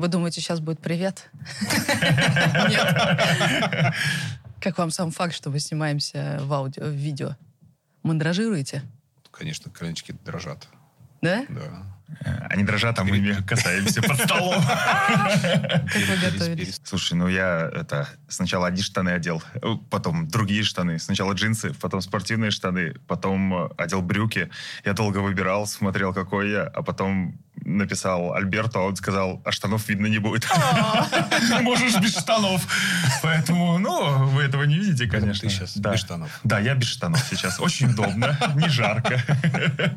Вы думаете, сейчас будет привет? Нет. Как вам сам факт, что мы снимаемся в аудио, в видео? Мандражируете? Конечно, коленочки дрожат. Да? Да. Они дрожат, а мы ими касаемся под столом. Как вы готовились? Слушай, ну я это сначала одни штаны одел, потом другие штаны. Сначала джинсы, потом спортивные штаны, потом э, одел брюки. Я долго выбирал, смотрел, какой я, а потом написал Альберту, а он сказал, а штанов видно не будет. Можешь без штанов. Поэтому, ну, вы этого не видите, конечно. Ты сейчас Да. без штанов. Да, я без штанов сейчас. Очень удобно, не жарко.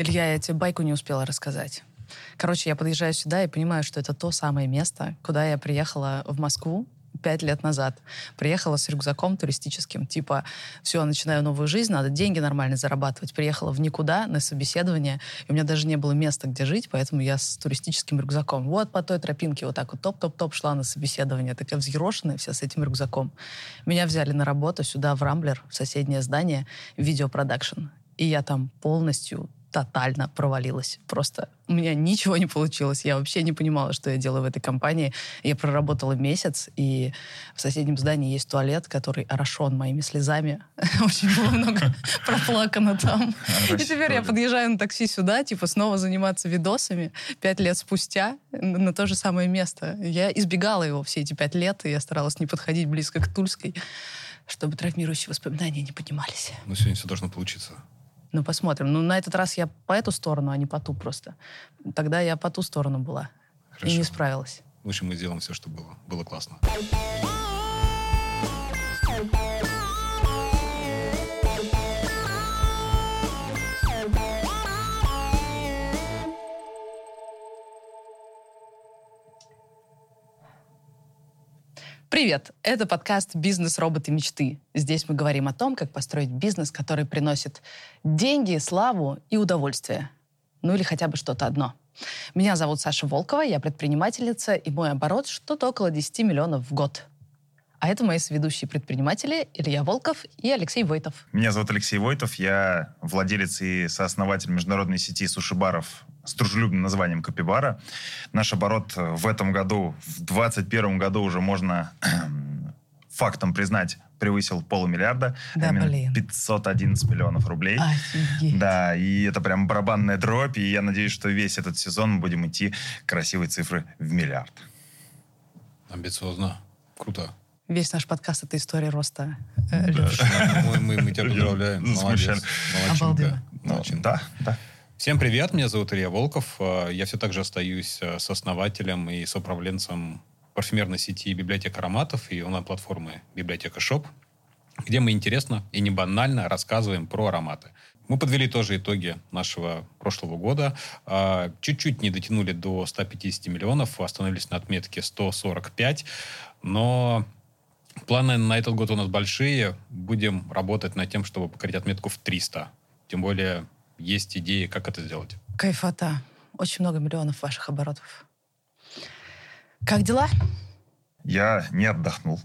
Илья, я тебе байку не успела рассказать. Короче, я подъезжаю сюда и понимаю, что это то самое место, куда я приехала в Москву пять лет назад. Приехала с рюкзаком туристическим. Типа, все, начинаю новую жизнь, надо деньги нормально зарабатывать. Приехала в никуда на собеседование, и у меня даже не было места, где жить, поэтому я с туристическим рюкзаком. Вот по той тропинке вот так вот топ-топ-топ шла на собеседование. Такая взъерошенная вся с этим рюкзаком. Меня взяли на работу сюда, в Рамблер, в соседнее здание, видеопродакшн. И я там полностью тотально провалилась. Просто у меня ничего не получилось. Я вообще не понимала, что я делаю в этой компании. Я проработала месяц, и в соседнем здании есть туалет, который орошен моими слезами. Очень было много проплакано там. И теперь я подъезжаю на такси сюда, типа снова заниматься видосами пять лет спустя на то же самое место. Я избегала его все эти пять лет, и я старалась не подходить близко к Тульской, чтобы травмирующие воспоминания не поднимались. Но сегодня все должно получиться. Ну, посмотрим. Ну, на этот раз я по эту сторону, а не по ту просто. Тогда я по ту сторону была. И Хорошо. не справилась. В общем, мы сделаем все, что было. Было классно. Привет! Это подкаст «Бизнес. Роботы. Мечты». Здесь мы говорим о том, как построить бизнес, который приносит деньги, славу и удовольствие. Ну или хотя бы что-то одно. Меня зовут Саша Волкова, я предпринимательница, и мой оборот что-то около 10 миллионов в год. А это мои соведущие предприниматели Илья Волков и Алексей Войтов. Меня зовут Алексей Войтов, я владелец и сооснователь международной сети суши-баров с дружелюбным названием Капибара. Наш оборот в этом году, в 2021 году уже можно фактом признать, превысил полумиллиарда, Да, а именно блин. 511 миллионов рублей. Офигеть. Да, и это прям барабанная дробь, и я надеюсь, что весь этот сезон мы будем идти к красивой цифры в миллиард. Амбициозно. Круто. Весь наш подкаст — это история роста э, Лёши. Мы, мы- мы тебя поздравляем. Молодец. Обалденно. Да, да. Всем привет, меня зовут Илья Волков. Э, Я все так же остаюсь э, сооснователем и соуправленцем парфюмерной сети «Библиотека ароматов» и онлайн-платформы «Библиотека Shop», где мы интересно и не банально рассказываем про ароматы. Мы подвели тоже итоги нашего прошлого года. Э, Чуть-чуть не дотянули до 150 миллионов, остановились на отметке 145, но Планы на этот год у нас большие. Будем работать над тем, чтобы покорить отметку в 300. Тем более есть идеи, как это сделать. Кайфота. Очень много миллионов ваших оборотов. Как дела? Я не отдохнул.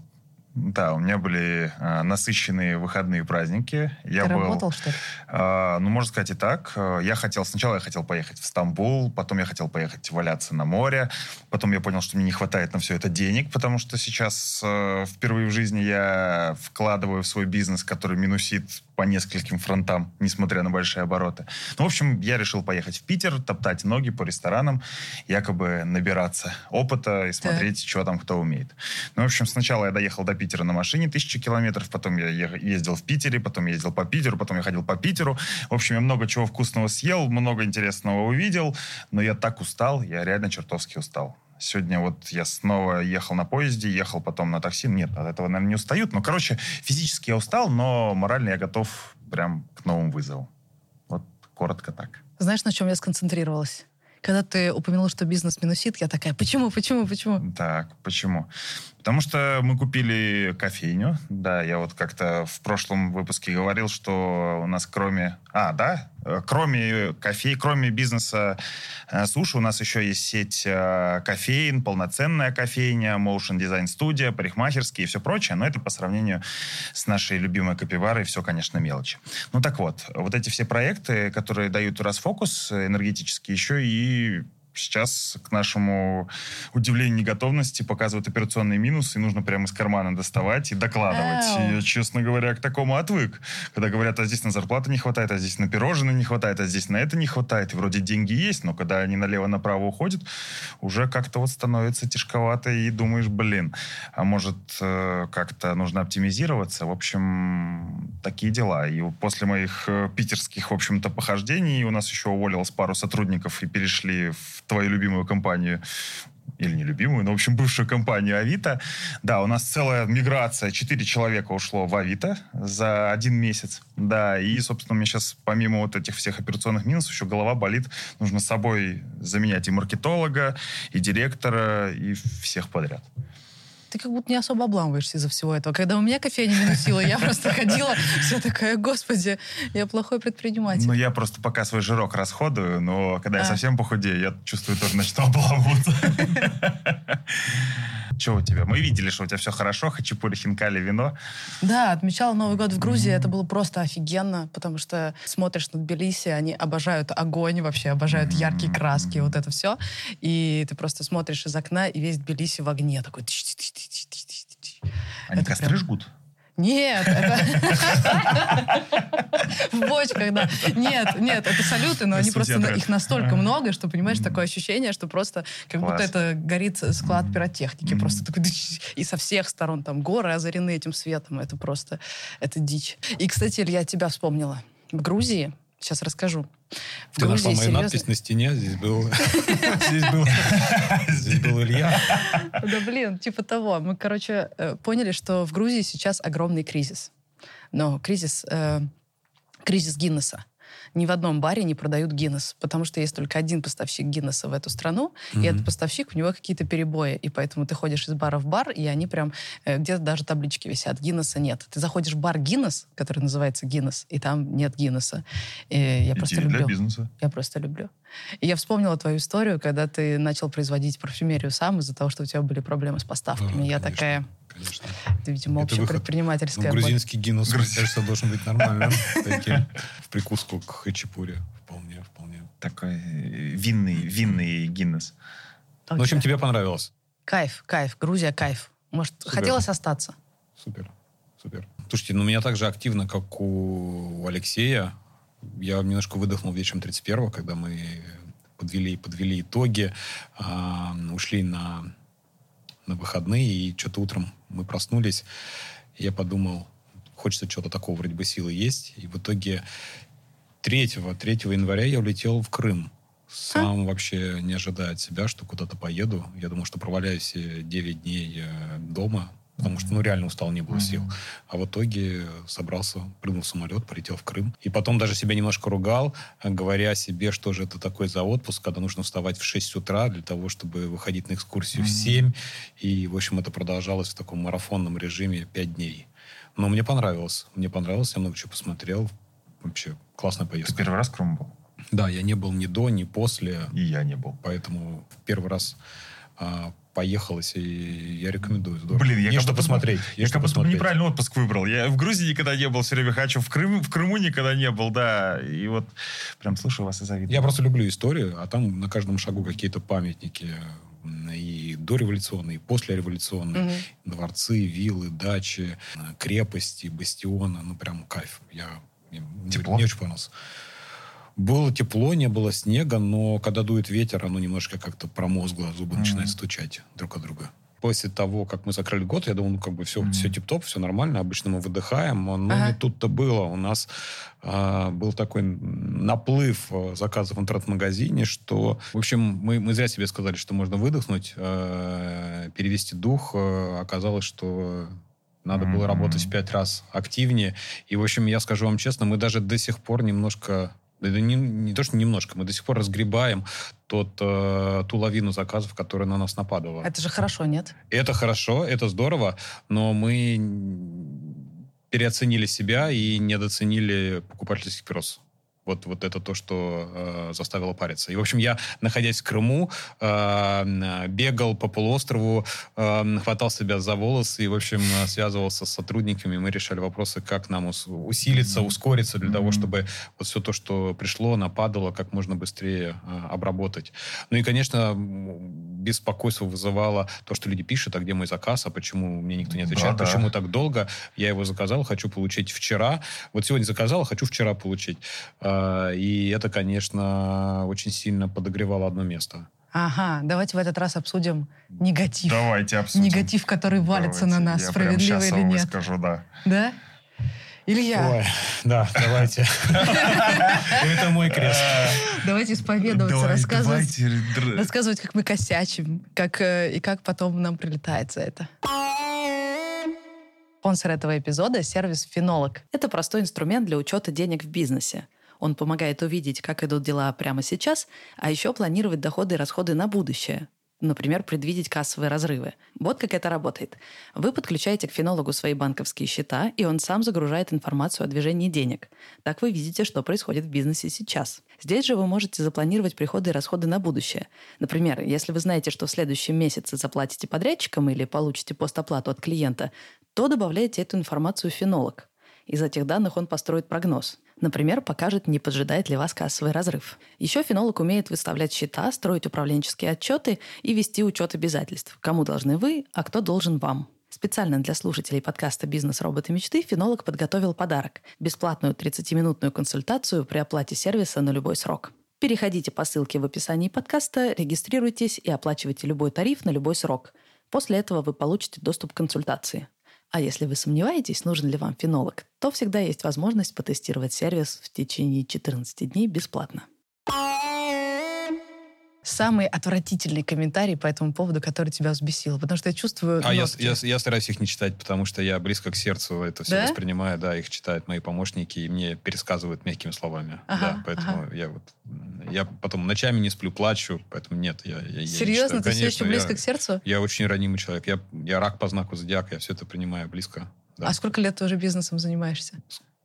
Да, у меня были э, насыщенные выходные праздники. Я Ты был, работал, что ли? э, ну, можно сказать и так. Э, Я хотел, сначала я хотел поехать в Стамбул, потом я хотел поехать валяться на море, потом я понял, что мне не хватает на все это денег, потому что сейчас э, впервые в жизни я вкладываю в свой бизнес, который минусит по нескольким фронтам, несмотря на большие обороты. Ну, в общем, я решил поехать в Питер, топтать ноги по ресторанам, якобы набираться опыта и смотреть, что там кто умеет. Ну, в общем, сначала я доехал до Питера на машине тысячи километров, потом я ездил в Питере, потом ездил по Питеру, потом я ходил по Питеру. В общем, я много чего вкусного съел, много интересного увидел, но я так устал, я реально чертовски устал. Сегодня вот я снова ехал на поезде, ехал потом на такси. Нет, от этого, наверное, не устают. Но, короче, физически я устал, но морально я готов прям к новым вызовам. Вот коротко так. Знаешь, на чем я сконцентрировалась? Когда ты упомянул, что бизнес минусит, я такая, почему, почему, почему? Так, почему? Потому что мы купили кофейню. Да, я вот как-то в прошлом выпуске говорил, что у нас кроме... А, да? Э, Кроме кофей, кроме бизнеса э, суши, у нас еще есть сеть э, кофеин, полноценная кофейня, motion дизайн студия, парикмахерские и все прочее. Но это по сравнению с нашей любимой копиварой все, конечно, мелочи. Ну так вот, вот эти все проекты, которые дают расфокус энергетический, еще и Сейчас, к нашему удивлению неготовности, показывают операционные минусы, и нужно прямо из кармана доставать и докладывать. Ау. Я, честно говоря, к такому отвык. Когда говорят, а здесь на зарплату не хватает, а здесь на пирожное не хватает, а здесь на это не хватает. И вроде деньги есть, но когда они налево-направо уходят, уже как-то вот становится тяжковато, и думаешь, блин, а может э, как-то нужно оптимизироваться. В общем, такие дела. И после моих э, питерских, в общем-то, похождений у нас еще уволилось пару сотрудников и перешли в твою любимую компанию или не любимую, но, в общем, бывшую компанию Авито. Да, у нас целая миграция. Четыре человека ушло в Авито за один месяц. Да, и, собственно, мне сейчас, помимо вот этих всех операционных минусов, еще голова болит. Нужно с собой заменять и маркетолога, и директора, и всех подряд. Ты как будто не особо обламываешься из-за всего этого. Когда у меня кофейня минусила, я просто ходила, вся такая, господи, я плохой предприниматель. Ну, я просто пока свой жирок расходую, но когда я совсем похудею, я чувствую, тоже начну обламываться. Что у тебя? Мы видели, что у тебя все хорошо, хачапури, хинкали, вино. Да, отмечала Новый год в Грузии, это было просто офигенно, потому что смотришь на Тбилиси, они обожают огонь вообще, обожают яркие краски, вот это все, и ты просто смотришь из окна, и весь Тбилиси в огне, такой... Они Это костры прям- жгут. Нет. В бочках, да. Нет, нет, это салюты, но они просто, их настолько много, что, понимаешь, такое ощущение, что просто как будто это горит склад пиротехники. Просто такой... И со всех сторон там горы озарены этим светом. Это просто... Это дичь. И, кстати, Илья, тебя вспомнила. В Грузии, сейчас расскажу. В Ты нашла мою серьезно- надпись на стене, здесь был... Здесь был... Здесь был Илья. Да блин, типа того. Мы, короче, э, поняли, что в Грузии сейчас огромный кризис. Но кризис, э, кризис Гиннесса. Ни в одном баре не продают Гиннес, потому что есть только один поставщик Гиннесса в эту страну, и Мгм. этот поставщик, у него какие-то перебои, и поэтому ты ходишь из бара в бар, и они прям, э, где-то даже таблички висят, Гиннесса нет. Ты заходишь в бар Гиннес, который называется Гиннес, и там нет Гиннесса. И я просто Идея для люблю. бизнеса. Я просто люблю. И я вспомнила твою историю, когда ты начал производить парфюмерию сам из-за того, что у тебя были проблемы с поставками. Да, я конечно, такая, Конечно. ты, видимо, Это выход. предпринимательская Ну, грузинский гинус, мне Грузин. кажется, должен быть нормальным. Таким. В прикуску к хачапуре. Вполне, вполне. Такой э, винный, винный Гиннес. Ну, в общем, тебе понравилось. Кайф, кайф. Грузия, кайф. Может, Супер. хотелось остаться? Супер, супер. Слушайте, ну у меня так же активно, как у Алексея. Я немножко выдохнул вечером 31-го, когда мы подвели, подвели итоги, а, ушли на, на выходные, и что-то утром мы проснулись, я подумал, хочется чего-то такого, вроде бы силы есть, и в итоге 3, 3 января я улетел в Крым. Сам вообще не ожидая от себя, что куда-то поеду. Я думал, что проваляюсь э, 9 дней э, дома, потому что, ну, реально устал, не было сил. А в итоге собрался, прыгнул в самолет, полетел в Крым. И потом даже себя немножко ругал, говоря себе, что же это такое за отпуск, когда нужно вставать в 6 утра для того, чтобы выходить на экскурсию в 7. И, в общем, это продолжалось в таком марафонном режиме 5 дней. Но мне понравилось. Мне понравилось, я много чего посмотрел. Вообще, классная Ты поездка. первый раз в Крыму был? Да, я не был ни до, ни после, И я не был. поэтому в первый раз а, поехалось, и я рекомендую. Здорово. Блин, я как что посмотреть. Я как будто неправильный отпуск выбрал. Я в Грузии никогда не был, все время хочу. В Крыму, в Крыму никогда не был, да. И вот прям слушаю вас и завидую. Я просто люблю историю, а там на каждом шагу какие-то памятники и дореволюционные, и послереволюционные. Мгм. Дворцы, виллы, дачи, э, крепости, бастионы. Ну, прям кайф. Я, Тепло? мне очень понравилось. Было тепло, не было снега, но когда дует ветер, оно немножко как-то промозгло, зубы Мгм. начинают стучать друг от друга. После того, как мы закрыли год, я думал, ну, как бы все, Мгм. все тип-топ, все нормально. Обычно мы выдыхаем, но Ага. не тут-то было. У нас а, был такой наплыв а, заказов в интернет-магазине, что, в общем, мы, мы зря себе сказали, что можно выдохнуть, а, перевести дух. А, Оказалось, что надо было Мгм. работать в пять раз активнее. И, в общем, я скажу вам честно, мы даже до сих пор немножко да не, не то, что немножко, мы до сих пор разгребаем тот, э, ту лавину заказов, которая на нас нападала. Это же хорошо, нет? Это хорошо, это здорово, но мы переоценили себя и недооценили покупательский спрос. Вот, вот это то, что э, заставило париться. И, в общем, я, находясь в Крыму, э, бегал по полуострову, э, хватал себя за волосы и, в общем, связывался с сотрудниками. Мы решали вопросы, как нам усилиться, ускориться для mm-hmm. того, чтобы вот все то, что пришло, нападало, как можно быстрее э, обработать. Ну и, конечно, беспокойство вызывало то, что люди пишут, а где мой заказ, а почему мне никто не отвечает, да, почему да. так долго. Я его заказал, хочу получить вчера. Вот сегодня заказал, а хочу вчера получить. А, и это, конечно, очень сильно подогревало одно место. Ага, давайте в этот раз обсудим негатив. Давайте обсудим. Негатив, который валится давайте. на нас, Я справедливо или нет. Я скажу, да. Да? Илья. Ой, да, давайте. Это мой крест. Давайте исповедоваться, рассказывать, рассказывать, как мы косячим, как, э, и как потом нам прилетает за это. Спонсор этого эпизода — сервис «Фенолог». Это простой инструмент для учета денег в бизнесе. Он помогает увидеть, как идут дела прямо сейчас, а еще планировать доходы и расходы на будущее. Например, предвидеть кассовые разрывы. Вот как это работает. Вы подключаете к фенологу свои банковские счета, и он сам загружает информацию о движении денег. Так вы видите, что происходит в бизнесе сейчас. Здесь же вы можете запланировать приходы и расходы на будущее. Например, если вы знаете, что в следующем месяце заплатите подрядчикам или получите постоплату от клиента, то добавляете эту информацию в фенолог. Из этих данных он построит прогноз. Например, покажет, не поджидает ли вас кассовый разрыв. Еще фенолог умеет выставлять счета, строить управленческие отчеты и вести учет обязательств. Кому должны вы, а кто должен вам. Специально для слушателей подкаста «Бизнес. Роботы. Мечты» фенолог подготовил подарок – бесплатную 30-минутную консультацию при оплате сервиса на любой срок. Переходите по ссылке в описании подкаста, регистрируйтесь и оплачивайте любой тариф на любой срок. После этого вы получите доступ к консультации. А если вы сомневаетесь, нужен ли вам фенолог, то всегда есть возможность потестировать сервис в течение 14 дней бесплатно самый отвратительный комментарий по этому поводу, который тебя взбесил? Потому что я чувствую... А я, я, я стараюсь их не читать, потому что я близко к сердцу это все да? воспринимаю. Да, их читают мои помощники, и мне пересказывают мягкими словами. Ага, да, поэтому ага. я вот... Я потом ночами не сплю, плачу, поэтому нет. Я, я, Серьезно? Я Ты Конечно, все еще близко я, к сердцу? Я очень ранимый человек. Я, я рак по знаку зодиака, я все это принимаю близко. Да. А сколько лет ты уже бизнесом занимаешься?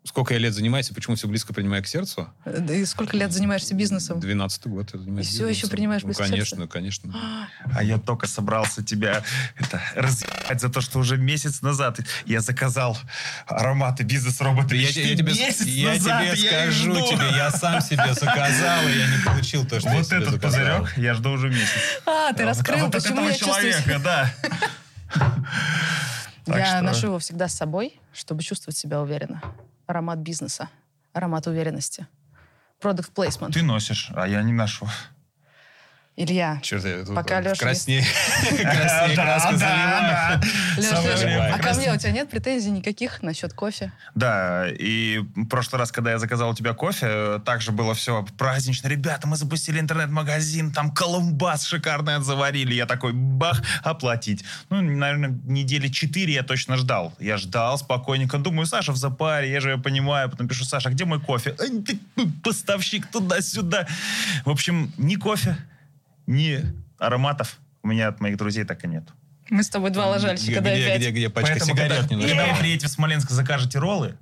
Сколько я лет занимаюсь, и почему все близко принимаю к сердцу? Да и сколько лет занимаешься бизнесом? Двенадцатый год я занимаюсь И все еще принимаешь близко ну, конечно, к сердцу? конечно. А я только собрался тебя это, разъебать за то, что уже месяц назад я заказал ароматы бизнес-робота. Я, я, тебе, месяц я назад тебе я скажу жду. тебе, я сам себе заказал, и я не получил то, что вот я себе этот заказал. пузырек я жду уже месяц. А, ты раскрыл, вот почему этого я человека, чувствую... да. Я что... ношу его всегда с собой, чтобы чувствовать себя уверенно аромат бизнеса, аромат уверенности. Продукт placement. Ты носишь, а я не ношу. Илья, Черт, я тут пока Леша... Краснее, краснее краска залила. Леша, а ко мне у тебя нет претензий никаких насчет кофе? Да, и в прошлый раз, когда я заказал у тебя кофе, также было все празднично. Ребята, мы запустили интернет-магазин, там колумбас шикарный заварили. Я такой, бах, оплатить. Ну, наверное, недели четыре я точно ждал. Я ждал спокойненько. Думаю, Саша в запаре, я же понимаю. Потом пишу, Саша, а где мой кофе? Поставщик туда-сюда. В общем, ни кофе, ни ароматов у меня от моих друзей так и нет. Мы с тобой два ложальщика, да, где, где, где пачка Поэтому, сигарет когда, когда вы приедете в Смоленск закажете роллы,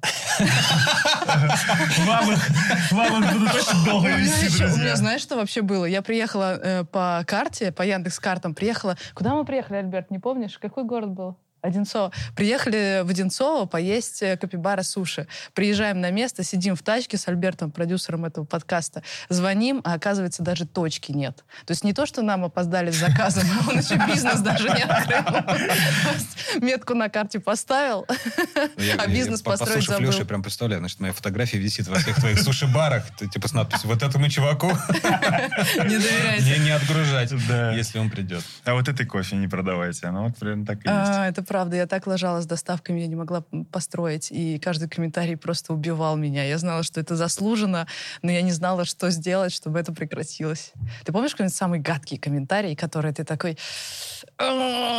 вам их будут очень долго вести, друзья. У меня, знаешь, что вообще было? Я приехала э, по карте, по Яндекс картам, приехала... Куда мы приехали, Альберт, не помнишь? Какой город был? Одинцово. Приехали в Одинцово поесть э, капибара суши. Приезжаем на место, сидим в тачке с Альбертом, продюсером этого подкаста, звоним, а оказывается, даже точки нет. То есть не то, что нам опоздали с заказом, а он еще бизнес даже не открыл. Метку на карте поставил, ну, а бизнес построить забыл. Леша, прям представляю, значит, моя фотография висит во всех твоих суши-барах, типа с надписью «Вот этому чуваку не доверяйте. Не отгружать, если он придет». А вот этой кофе не продавайте. Ну вот прям так и а, есть. Это правда. Я так ложалась с доставками, я не могла построить. И каждый комментарий просто убивал меня. Я знала, что это заслуженно, но я не знала, что сделать, чтобы это прекратилось. Ты помнишь какой-нибудь самый гадкий комментарий, который ты такой...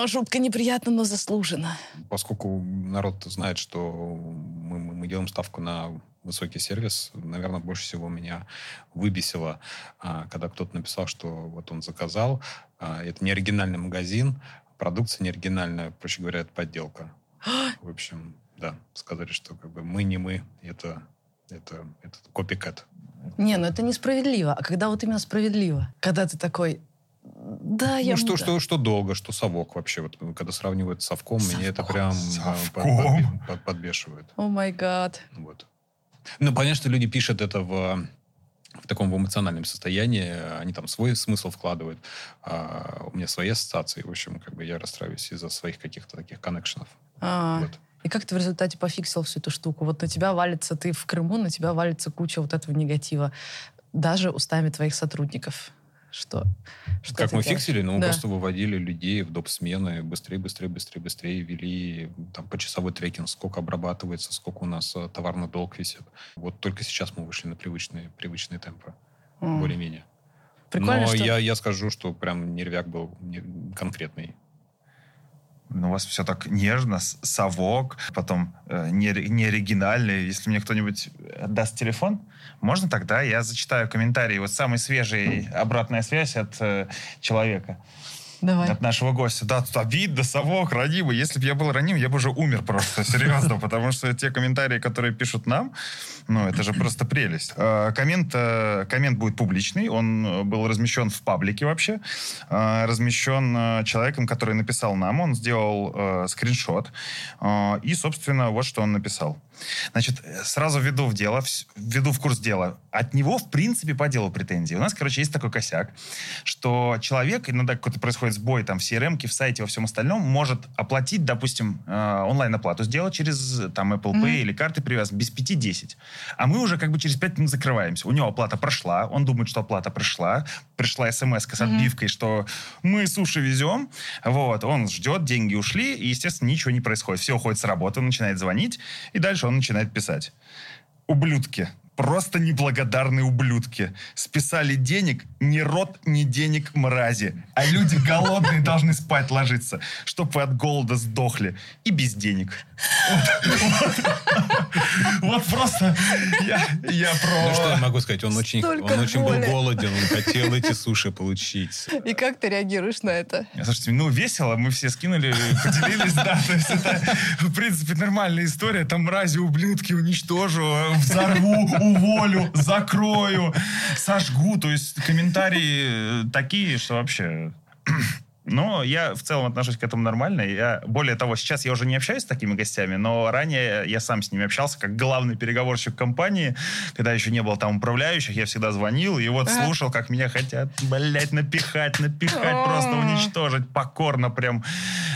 Жутко неприятно, но заслуженно. Поскольку народ знает, что мы, мы делаем ставку на высокий сервис, наверное, больше всего меня выбесило, а, когда кто-то написал, что вот он заказал, а, это не оригинальный магазин, продукция не оригинальная, проще говоря, это подделка. В общем, да, сказали, что как бы мы не мы, это Это, это копикэт. Не, ну это несправедливо. А когда вот именно справедливо? Когда ты такой, да, я... Ну, что, что, что долго, что совок вообще. Вот, когда сравнивают с совком, меня это прям Совком. под- под- подбешивает. О май гад. Вот. Ну, понятно, что люди пишут это в, в таком в эмоциональном состоянии, они там свой смысл вкладывают, а у меня свои ассоциации, в общем, как бы я расстраиваюсь из-за своих каких-то таких коннекшенов. А, Вот. И как ты в результате пофиксил всю эту штуку? Вот на тебя валится, ты в Крыму, на тебя валится куча вот этого негатива. Даже устами твоих сотрудников. Что? что Как мы делаешь? фиксили, ну, мы Да. просто выводили людей в доп. смены, быстрее, быстрее, быстрее, быстрее вели там почасовой трекинг, сколько обрабатывается, сколько у нас э, товарный долг висит. Вот только сейчас мы вышли на привычные, привычные темпы, М. более-менее. Прикольно, Но что... я, я скажу, что прям нервяк был конкретный. Ну, у вас все так нежно, совок, потом э, не, не. Если мне кто-нибудь даст телефон, можно тогда я зачитаю комментарии. Вот самый свежий обратная связь от э, человека, Давай. от нашего гостя. Да, тут обидно, совок, ранимый. Если бы я был раним, я бы уже умер просто, серьезно, потому что те комментарии, которые пишут нам, ну, это же просто прелесть. Э, Коммент, э, коммент будет публичный, он э, был размещен в паблике вообще, э, размещен э, человеком, который написал нам, он сделал скриншот, и, собственно, вот что он написал. Значит, сразу введу в дело, введу в курс дела. От него, в принципе, по делу претензии. У нас, короче, есть такой косяк, что человек, иногда какой-то происходит сбой там в CRM, в сайте, во всем остальном, может оплатить, допустим, э, онлайн-оплату, сделать через там Apple Pay Мгм. или карты привязаны без 5-10. А мы уже как бы через 5 минут закрываемся. У него оплата прошла, он думает, что оплата пришла. Пришла смс с Мгм. отбивкой, что мы суши везем. Вот, он ждет, деньги ушли, и, естественно, ничего не происходит. Все уходит с работы, начинает звонить, и дальше он начинает писать. Ублюдки. Просто неблагодарные ублюдки. Списали денег, ни рот, ни денег мрази. А люди голодные должны спать ложиться, чтоб вы от голода сдохли. И без денег. Вот просто я я Ну, что я про... могу сказать? Он очень, Столько он очень был голоден, он хотел эти суши получить. И как ты реагируешь на это? Слушайте, ну весело, мы все скинули, поделились, да, то есть это, в принципе, нормальная история, там мрази, ублюдки уничтожу, взорву, уволю, закрою, сожгу, то есть комментарии э, такие, что вообще... Но я в целом отношусь к этому нормально. Я, более того, сейчас я уже не общаюсь с такими гостями, но ранее я сам с ними общался как главный переговорщик компании, когда еще не было там управляющих, я всегда звонил и вот Ага. слушал, как меня хотят, блядь, напихать, напихать, просто уничтожить, покорно прям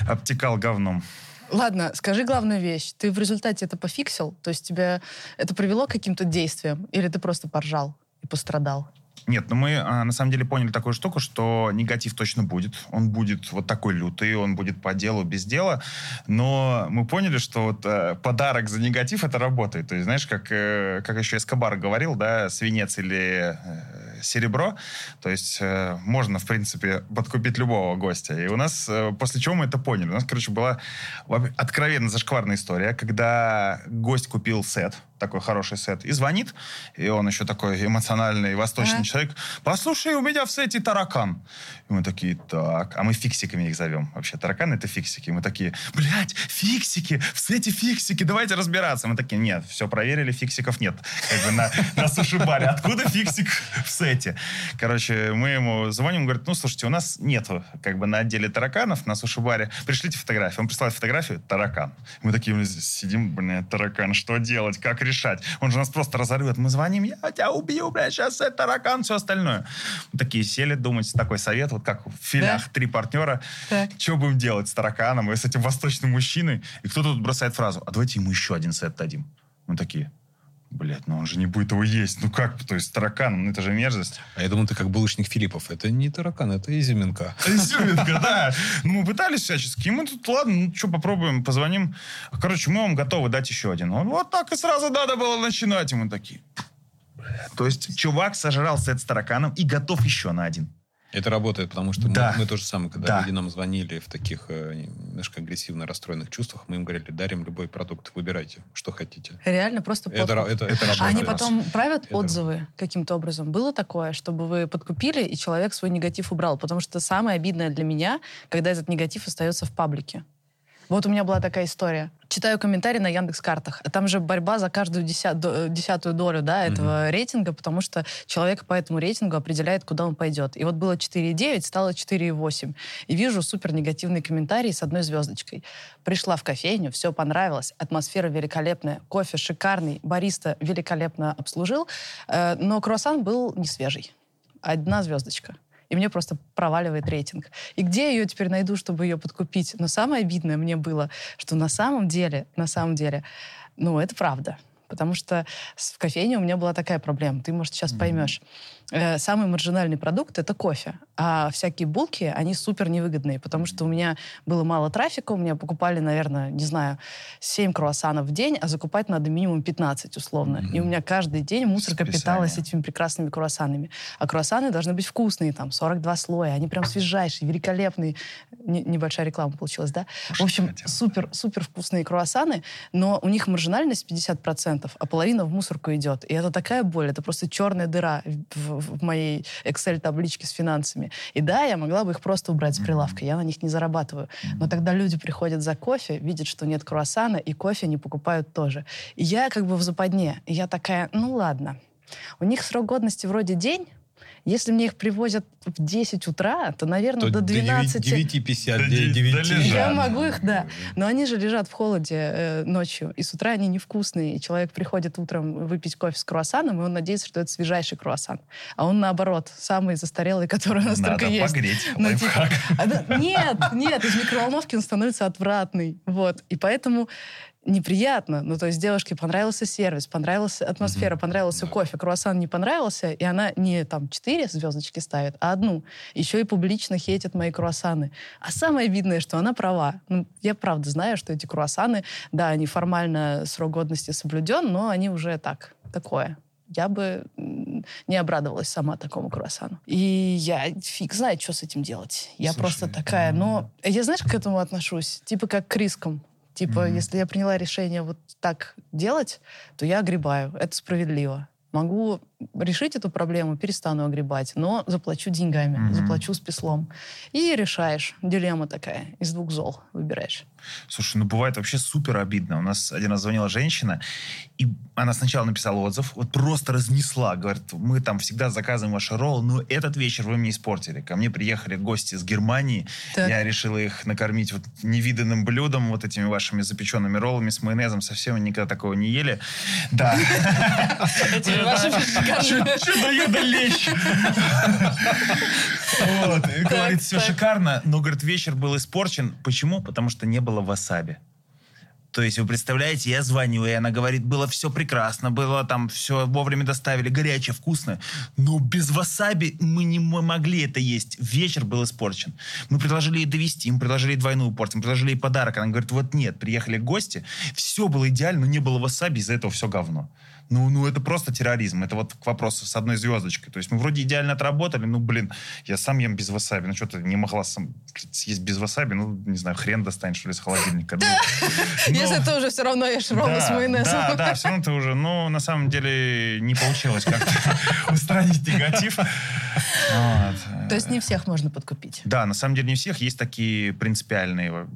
обтекал говном. Ладно, скажи главную вещь. Ты в результате это пофиксил? То есть тебя это привело к каким-то действиям? Или ты просто поржал и пострадал? Нет, ну мы а, на самом деле поняли такую штуку, что негатив точно будет. Он будет вот такой лютый, он будет по делу, без дела. Но мы поняли, что вот э, подарок за негатив это работает. То есть, знаешь, как, э, как еще Эскобар говорил, да, свинец или э, серебро. То есть э, можно, в принципе, подкупить любого гостя. И у нас, э, после чего мы это поняли, у нас, короче, была откровенно зашкварная история, когда гость купил сет, такой хороший сет, и звонит, и он еще такой эмоциональный, восточный Ага. человек. Послушай, у меня в сете таракан. И мы такие, так. А мы фиксиками их зовем. Вообще, тараканы это фиксики. Мы такие, блядь, фиксики, в сете фиксики, давайте разбираться. Мы такие, нет, все проверили, фиксиков нет. Как бы на, на суши-баре. Откуда фиксик в сете? Короче, мы ему звоним, он говорит, ну, слушайте, у нас нету как бы на отделе тараканов на суши-баре. Пришлите фотографию. Он присылает фотографию, таракан. Мы такие блин, сидим, блин, таракан, что делать, как решать? Он же нас просто разорвет. Мы звоним, я тебя убью, блядь, сейчас это таракан, все остальное. Мы такие сели думать, такой совет, вот как в филях, Да. три партнера. Так. Что будем делать с тараканом и с этим восточным мужчиной? И кто-то тут бросает фразу, а давайте ему еще один сет дадим. Мы такие, блядь, ну он же не будет его есть. Ну как, то есть таракан, ну это же мерзость. А я думаю, ты как булочник Филиппов. Это не таракан, это изюминка. Изюминка, да. Ну, мы пытались всячески. И мы тут, ладно, ну что, попробуем, позвоним. Короче, мы вам готовы дать еще один. Он, вот так и сразу надо было начинать. И мы такие... То есть чувак сожрал сет с тараканом и готов еще на один. Это работает, потому что мы- Да. мы, то же самое, когда Да. люди нам звонили в таких э, немножко агрессивно расстроенных чувствах, мы им говорили, дарим любой продукт, выбирайте, что хотите. Реально просто Это, ра- это, это А работает. они потом правят Это- отзывы каким-то образом? Было такое, чтобы вы подкупили, и человек свой негатив убрал? Потому что самое обидное для меня, когда этот негатив остается в паблике. Вот у меня была такая история. Читаю комментарии на Яндекс Картах, а там же борьба за каждую деся- до- десятую долю, да, этого рейтинга, потому что человек по этому рейтингу определяет, куда он пойдет. И вот было 4,9, стало 4,8. И вижу супер негативный комментарий с одной звездочкой. Пришла в кофейню, все понравилось, атмосфера великолепная, кофе шикарный, бариста великолепно обслужил, э, но круассан был не свежий. Одна звездочка. И мне просто проваливает рейтинг. И где я ее теперь найду, чтобы ее подкупить? Но самое обидное мне было, что на самом деле, на самом деле, ну, это правда. Потому что в кофейне у меня была такая проблема. Ты, может, сейчас поймешь. Э, Самый маржинальный продукт — это кофе. А всякие булки, они супер невыгодные, потому что у меня было мало трафика, у меня покупали, наверное, не знаю, 7 круассанов в день, а закупать надо минимум 15, условно. И у меня каждый день мусорка питалась этими прекрасными круассанами. А круассаны должны быть вкусные, там, 42 слоя, они прям свежайшие, великолепные. Не- небольшая реклама получилась, да? В общем, супер, супер вкусные круассаны, но у них маржинальность 50%, а половина в мусорку идет. И это такая боль, это просто черная дыра в, в моей Excel-табличке с финансами. И да, я могла бы их просто убрать с прилавка, я на них не зарабатываю. Но тогда люди приходят за кофе, видят, что нет круассана, и кофе не покупают тоже. И я как бы в западне. И я такая, ну ладно. У них срок годности вроде день, если мне их привозят в 10 утра, то, наверное, То до 12... 9.50, До девяти- 9. до лежат. Я Да. могу их, да. Но они же лежат в холоде э, ночью, и с утра они невкусные. И человек приходит утром выпить кофе с круассаном, и он надеется, что это свежайший круассан. А он, наоборот, самый застарелый, который у нас Надо только есть. погреть. Ну, типа, а, нет, нет, из микроволновки он становится отвратный. Вот. И поэтому неприятно. Ну, то есть девушке понравился сервис, понравилась атмосфера, понравился кофе, круассан не понравился, и она не там четыре звездочки ставит, а одну. Еще и публично хейтит мои круассаны. А самое видное, что она права. Ну, я правда знаю, что эти круассаны, да, они формально срок годности соблюден, но они уже так, такое я бы не обрадовалась сама такому круассану. И я фиг знает, что с этим делать. Я Слушай, просто такая, но... Я знаешь, к этому отношусь? Типа как к рискам. Типа, Мгм. если я приняла решение вот так делать, то я огребаю. Это справедливо. Могу решить эту проблему, перестану огребать, но заплачу деньгами, Мгм. заплачу спеслом. И решаешь. Дилемма такая. Из двух зол выбираешь. Слушай, ну бывает вообще супер обидно. У нас один раз звонила женщина, и она сначала написала отзыв, вот просто разнесла. Говорит, мы там всегда заказываем ваши роллы, но этот вечер вы мне испортили. Ко мне приехали гости из Германии, Так. я решила их накормить вот невиданным блюдом, вот этими вашими запеченными роллами с майонезом. Совсем никогда такого не ели. Да. дает лечь? Вот. И Говорит, все шикарно, но, говорит, вечер был испорчен. Почему? Потому что не было васаби. То есть, вы представляете, я звоню, и она говорит, было все прекрасно, было там все вовремя доставили, горячее, вкусное. Но без васаби мы не могли это есть. Вечер был испорчен. Мы предложили ей довести, мы предложили ей двойную порцию, мы предложили ей подарок. Она говорит, вот нет, приехали гости, все было идеально, но не было васаби, из-за этого все говно. Ну, ну, это просто терроризм. Это вот к вопросу с одной звездочкой. То есть мы вроде идеально отработали, ну, блин, я сам ем без васаби. Ну, что ты не могла сам съесть без васаби? Ну, не знаю, хрен достанешь, что ли, из холодильника. Ну, ну, Если ты уже все равно ешь роллы с да, майонезом. Да, да, все равно ты уже, ну, на самом деле, не получилось как-то устранить негатив. То есть не всех можно подкупить. Да, на самом деле не всех есть такие принципиальные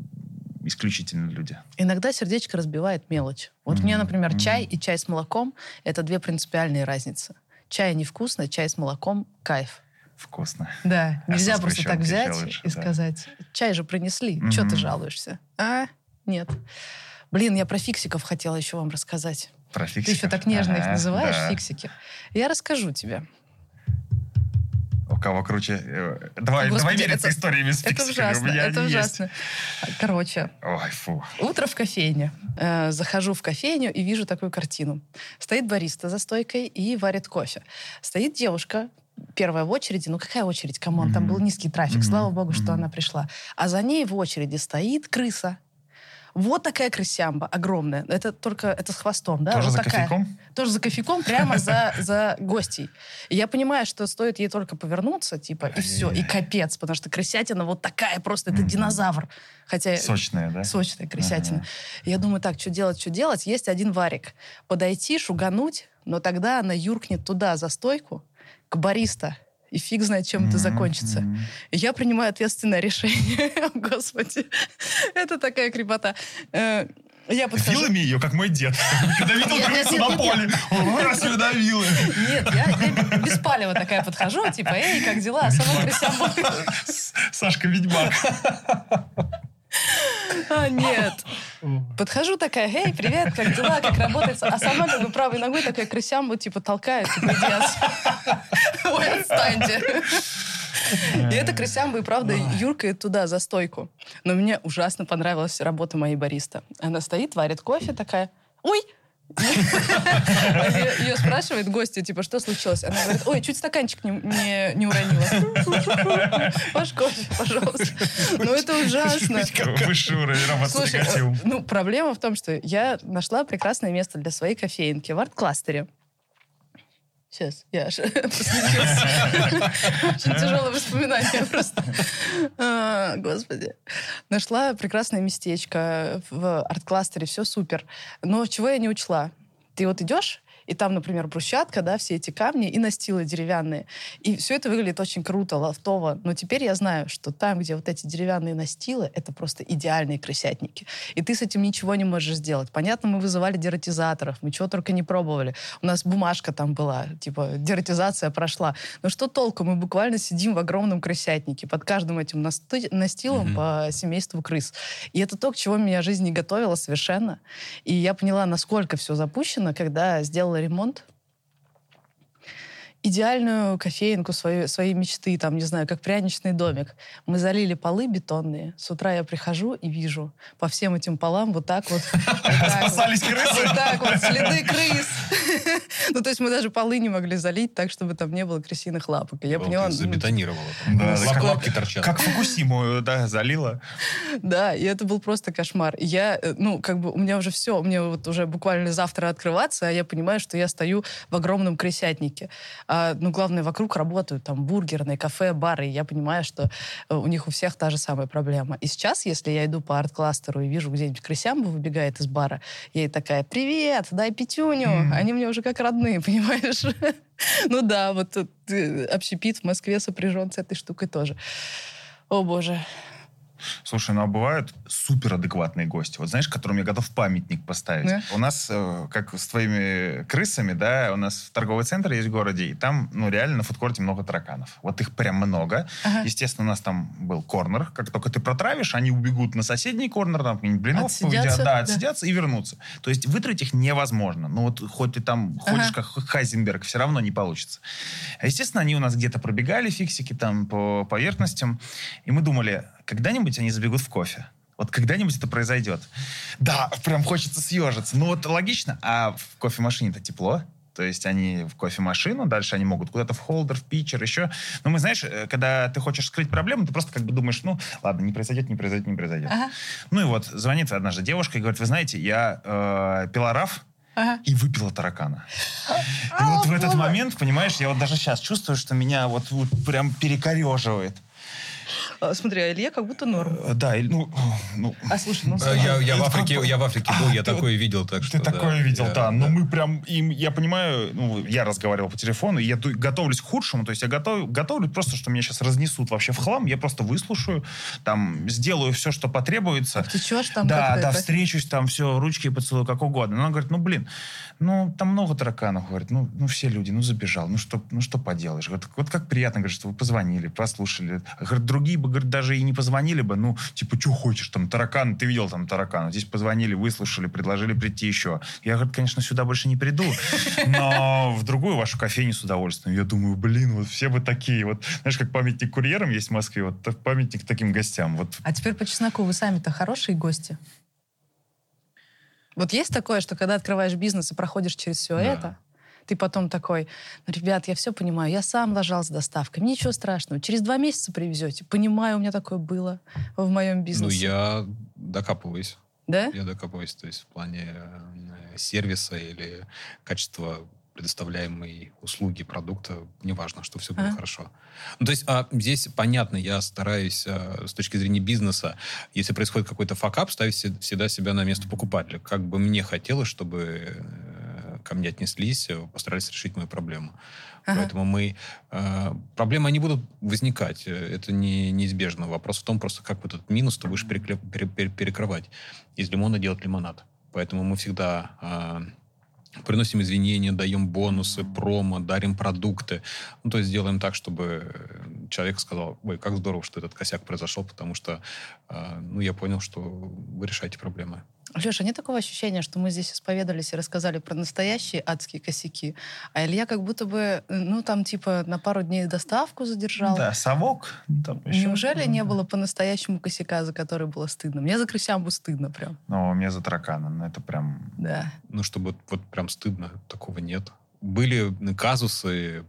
исключительные люди. Иногда сердечко разбивает мелочь. Вот мне, например, чай и чай с молоком — это две принципиальные разницы. Чай невкусно, чай с молоком — кайф. Вкусно. Да, А нельзя просто так взять лучше, и да. сказать, чай же принесли, что ты жалуешься? А? Нет. Блин, я про фиксиков хотела еще вам рассказать. Про Ты еще фиксиков. так нежно их Ага, называешь, да. фиксики. Я расскажу тебе. У кого круче? Э, Давай, Господи, давай мериться это- историями с Это ужасно, это они есть. ужасно. Короче, Ой, фу. Утро в кофейне. Э, захожу в кофейню и вижу такую картину. Стоит бариста за стойкой и варит кофе. Стоит девушка, первая в очереди. Ну какая очередь? Come on, там Мгм. был низкий трафик. Мгм. Слава богу, что Мгм. она пришла. А за ней в очереди стоит крыса. Вот такая крысямба, огромная. Это только, это с хвостом, да? Тоже вот за такая. кофейком? Тоже за кофейком, прямо за, за гостей. И я понимаю, что стоит ей только повернуться, типа, и все, и капец, потому что крысятина вот такая просто, это динозавр. Хотя Сочная, да? сочная крысятина. Я думаю, так, что делать, что делать? Есть один варик. Подойти, шугануть, но тогда она юркнет туда, за стойку, к бариста. И фиг знает, чем это закончится. И я принимаю ответственное решение. Господи, это такая крепота. Э, Я подхожу... Вилами ее, как мой дед. Когда видел крысу на поле, раз ее давил. Нет, я, без палева такая подхожу, типа, эй, как дела? А сама крысям Сашка Ведьмак. А, нет. Подхожу такая, эй, привет, как дела, как работается? А сама как бы правой ногой такая крысям вот типа толкает, типа, иди. Ой, отстаньте. И эта крысямба и правда юркает туда, за стойку. Но мне ужасно понравилась работа моей бариста. Она стоит, варит кофе такая, ой, ее спрашивает гостья, типа, что случилось? Она говорит, ой, чуть стаканчик не, уронила. Ваш кофе, пожалуйста. Ну, это ужасно. Высший уровень работы ну, проблема в том, что я нашла прекрасное место для своей кофейнки в арт-кластере. Сейчас, я посмеялась. Очень тяжелое воспоминание просто. А, Господи. Нашла прекрасное местечко в арт-кластере, все супер. Но чего я не учла? Ты вот идешь, и там, например, брусчатка, да, все эти камни и настилы деревянные. И все это выглядит очень круто, лофтово. Но теперь я знаю, что там, где вот эти деревянные настилы, это просто идеальные крысятники. И ты с этим ничего не можешь сделать. Понятно, мы вызывали дератизаторов, мы чего только не пробовали. У нас бумажка там была, типа, дератизация прошла. Но что толку? Мы буквально сидим в огромном крысятнике под каждым этим настилом Мгм. по семейству крыс. И это то, к чему меня жизнь не готовила совершенно. И я поняла, насколько все запущено, когда сделала Hilary Monte. Идеальную кофейнку своей, своей мечты, там, не знаю, как пряничный домик. Мы залили полы бетонные. С утра я прихожу и вижу по всем этим полам вот так вот. вот так вот. Спасались крысы? Вот так вот, следы крыс. Ну, то есть мы даже полы не могли залить так, чтобы там не было крысиных лапок. Я поняла... ну, Забетонировала. Лапки торчат. Как Фукусиму, да, залила. Да, и это был просто кошмар. Я, э, ну, как бы у меня уже все, мне вот уже буквально завтра открываться, а я понимаю, что я стою в огромном крысятнике. А, ну, главное, вокруг работают там бургерные, кафе, бары, и я понимаю, что э, у них у всех та же самая проблема. И сейчас, если я иду по арт-кластеру и вижу где-нибудь крысямба выбегает из бара, я ей такая, привет, дай пятюню. Мгм. Они мне уже как родные, понимаешь? Ну да, вот э, общепит в Москве сопряжен с этой штукой тоже. О, боже. Слушай, ну а бывают суперадекватные гости. Вот знаешь, которым я готов памятник поставить. Да. У нас, э, как с твоими крысами, да, у нас торговый центр есть в городе, и там, ну, реально на фудкорте много тараканов. Вот их прям много. Ага. Естественно, у нас там был корнер. Как только ты протравишь, они убегут на соседний корнер, там блинов Отсидятся, поедят, да, да. отсидятся и вернутся. То есть вытравить их невозможно. Ну вот хоть ты там ходишь Ага. как Хайзенберг, все равно не получится. А, естественно, они у нас где-то пробегали, фиксики там по поверхностям. И мы думали, когда-нибудь они забегут в кофе. Вот когда-нибудь это произойдет. Да, прям хочется съежиться. Ну вот логично. А в кофемашине-то тепло. То есть они в кофемашину, дальше они могут куда-то в холдер, в питчер, еще. Но мы, знаешь, э, когда ты хочешь скрыть проблему, ты просто как бы думаешь, ну, ладно, не произойдет, не произойдет, не произойдет. Ага, Ну и вот звонит однажды девушка и говорит, вы знаете, я э, пила раф, ага. и выпила таракана. И вот в этот момент, понимаешь, я вот даже сейчас чувствую, что меня вот, вот прям перекореживает. А, Смотри, а Илье как будто норм. Э, Да, ну, ну, А слушай, ну... Э, Я, я в Африке, я в Африке был, я А, ты такое видел, так что ты такое видел, я- да. Но мы прям, им, я понимаю, ну, я разговаривал по телефону, я готовлюсь к худшему, то есть я готов, готовлю просто, что меня сейчас разнесут вообще в хлам, я просто выслушаю, там, сделаю все, что потребуется. Течешь там да, да, встречусь там, все, ручки поцелую, как угодно. Но она говорит, ну, блин, ну, там много тараканов, говорит, ну, ну все люди, ну, забежал, ну, что, ну, что поделаешь? Говорит, вот как приятно, говорит, что вы позвонили, послушали. Говорит, другие бы, говорит, даже и не позвонили бы, ну, типа, что хочешь, там, таракан, ты видел там таракана, здесь позвонили, выслушали, предложили прийти еще. Я, говорит, конечно, сюда больше не приду, но в другую вашу кофейню с удовольствием. Я думаю, блин, вот все бы такие, вот, знаешь, как памятник курьерам есть в Москве, вот памятник таким гостям, вот А теперь по чесноку, вы сами-то хорошие гости? Вот есть такое, что когда открываешь бизнес и проходишь через все Да. это, ты потом такой, ну, ребят, я все понимаю, я сам ложал с доставкой, ничего страшного, через два месяца привезете. Понимаю, у меня такое было в моем Ну, бизнесе. я докапываюсь. Да? Я докапываюсь, то есть в плане э, сервиса или качества предоставляемой услуги, продукта, неважно, что все было Ага. хорошо. Ну, то есть а, здесь понятно, я стараюсь а, с точки зрения бизнеса, если происходит какой-то факап, ставить се- всегда себя на место покупателя. Как бы мне хотелось, чтобы э, ко мне отнеслись, э, постарались решить мою проблему. Ага. Поэтому мы... э, проблемы, они будут возникать. Э, Это не, неизбежно. Вопрос в том, просто как вот этот минус ты будешь перекле- пере- пере- перекрывать. Из лимона делать лимонад. Поэтому мы всегда а, приносим извинения, даем бонусы, промо, дарим продукты. Ну, то есть делаем так, чтобы человек сказал, ой, как здорово, что этот косяк произошел, потому что, э, ну, я понял, что вы решаете проблемы. Леша, нет такого ощущения, что мы здесь исповедовались и рассказали про настоящие адские косяки, а Илья как будто бы, ну, там, типа, на пару дней доставку задержал. Да, совок. Там еще. Неужели не было по-настоящему косяка, за который было стыдно? Мне за крысямбу стыдно прям. Ну, мне за таракана, ну, это прям... Да. Ну, чтобы вот прям стыдно, такого нет. Были казусы,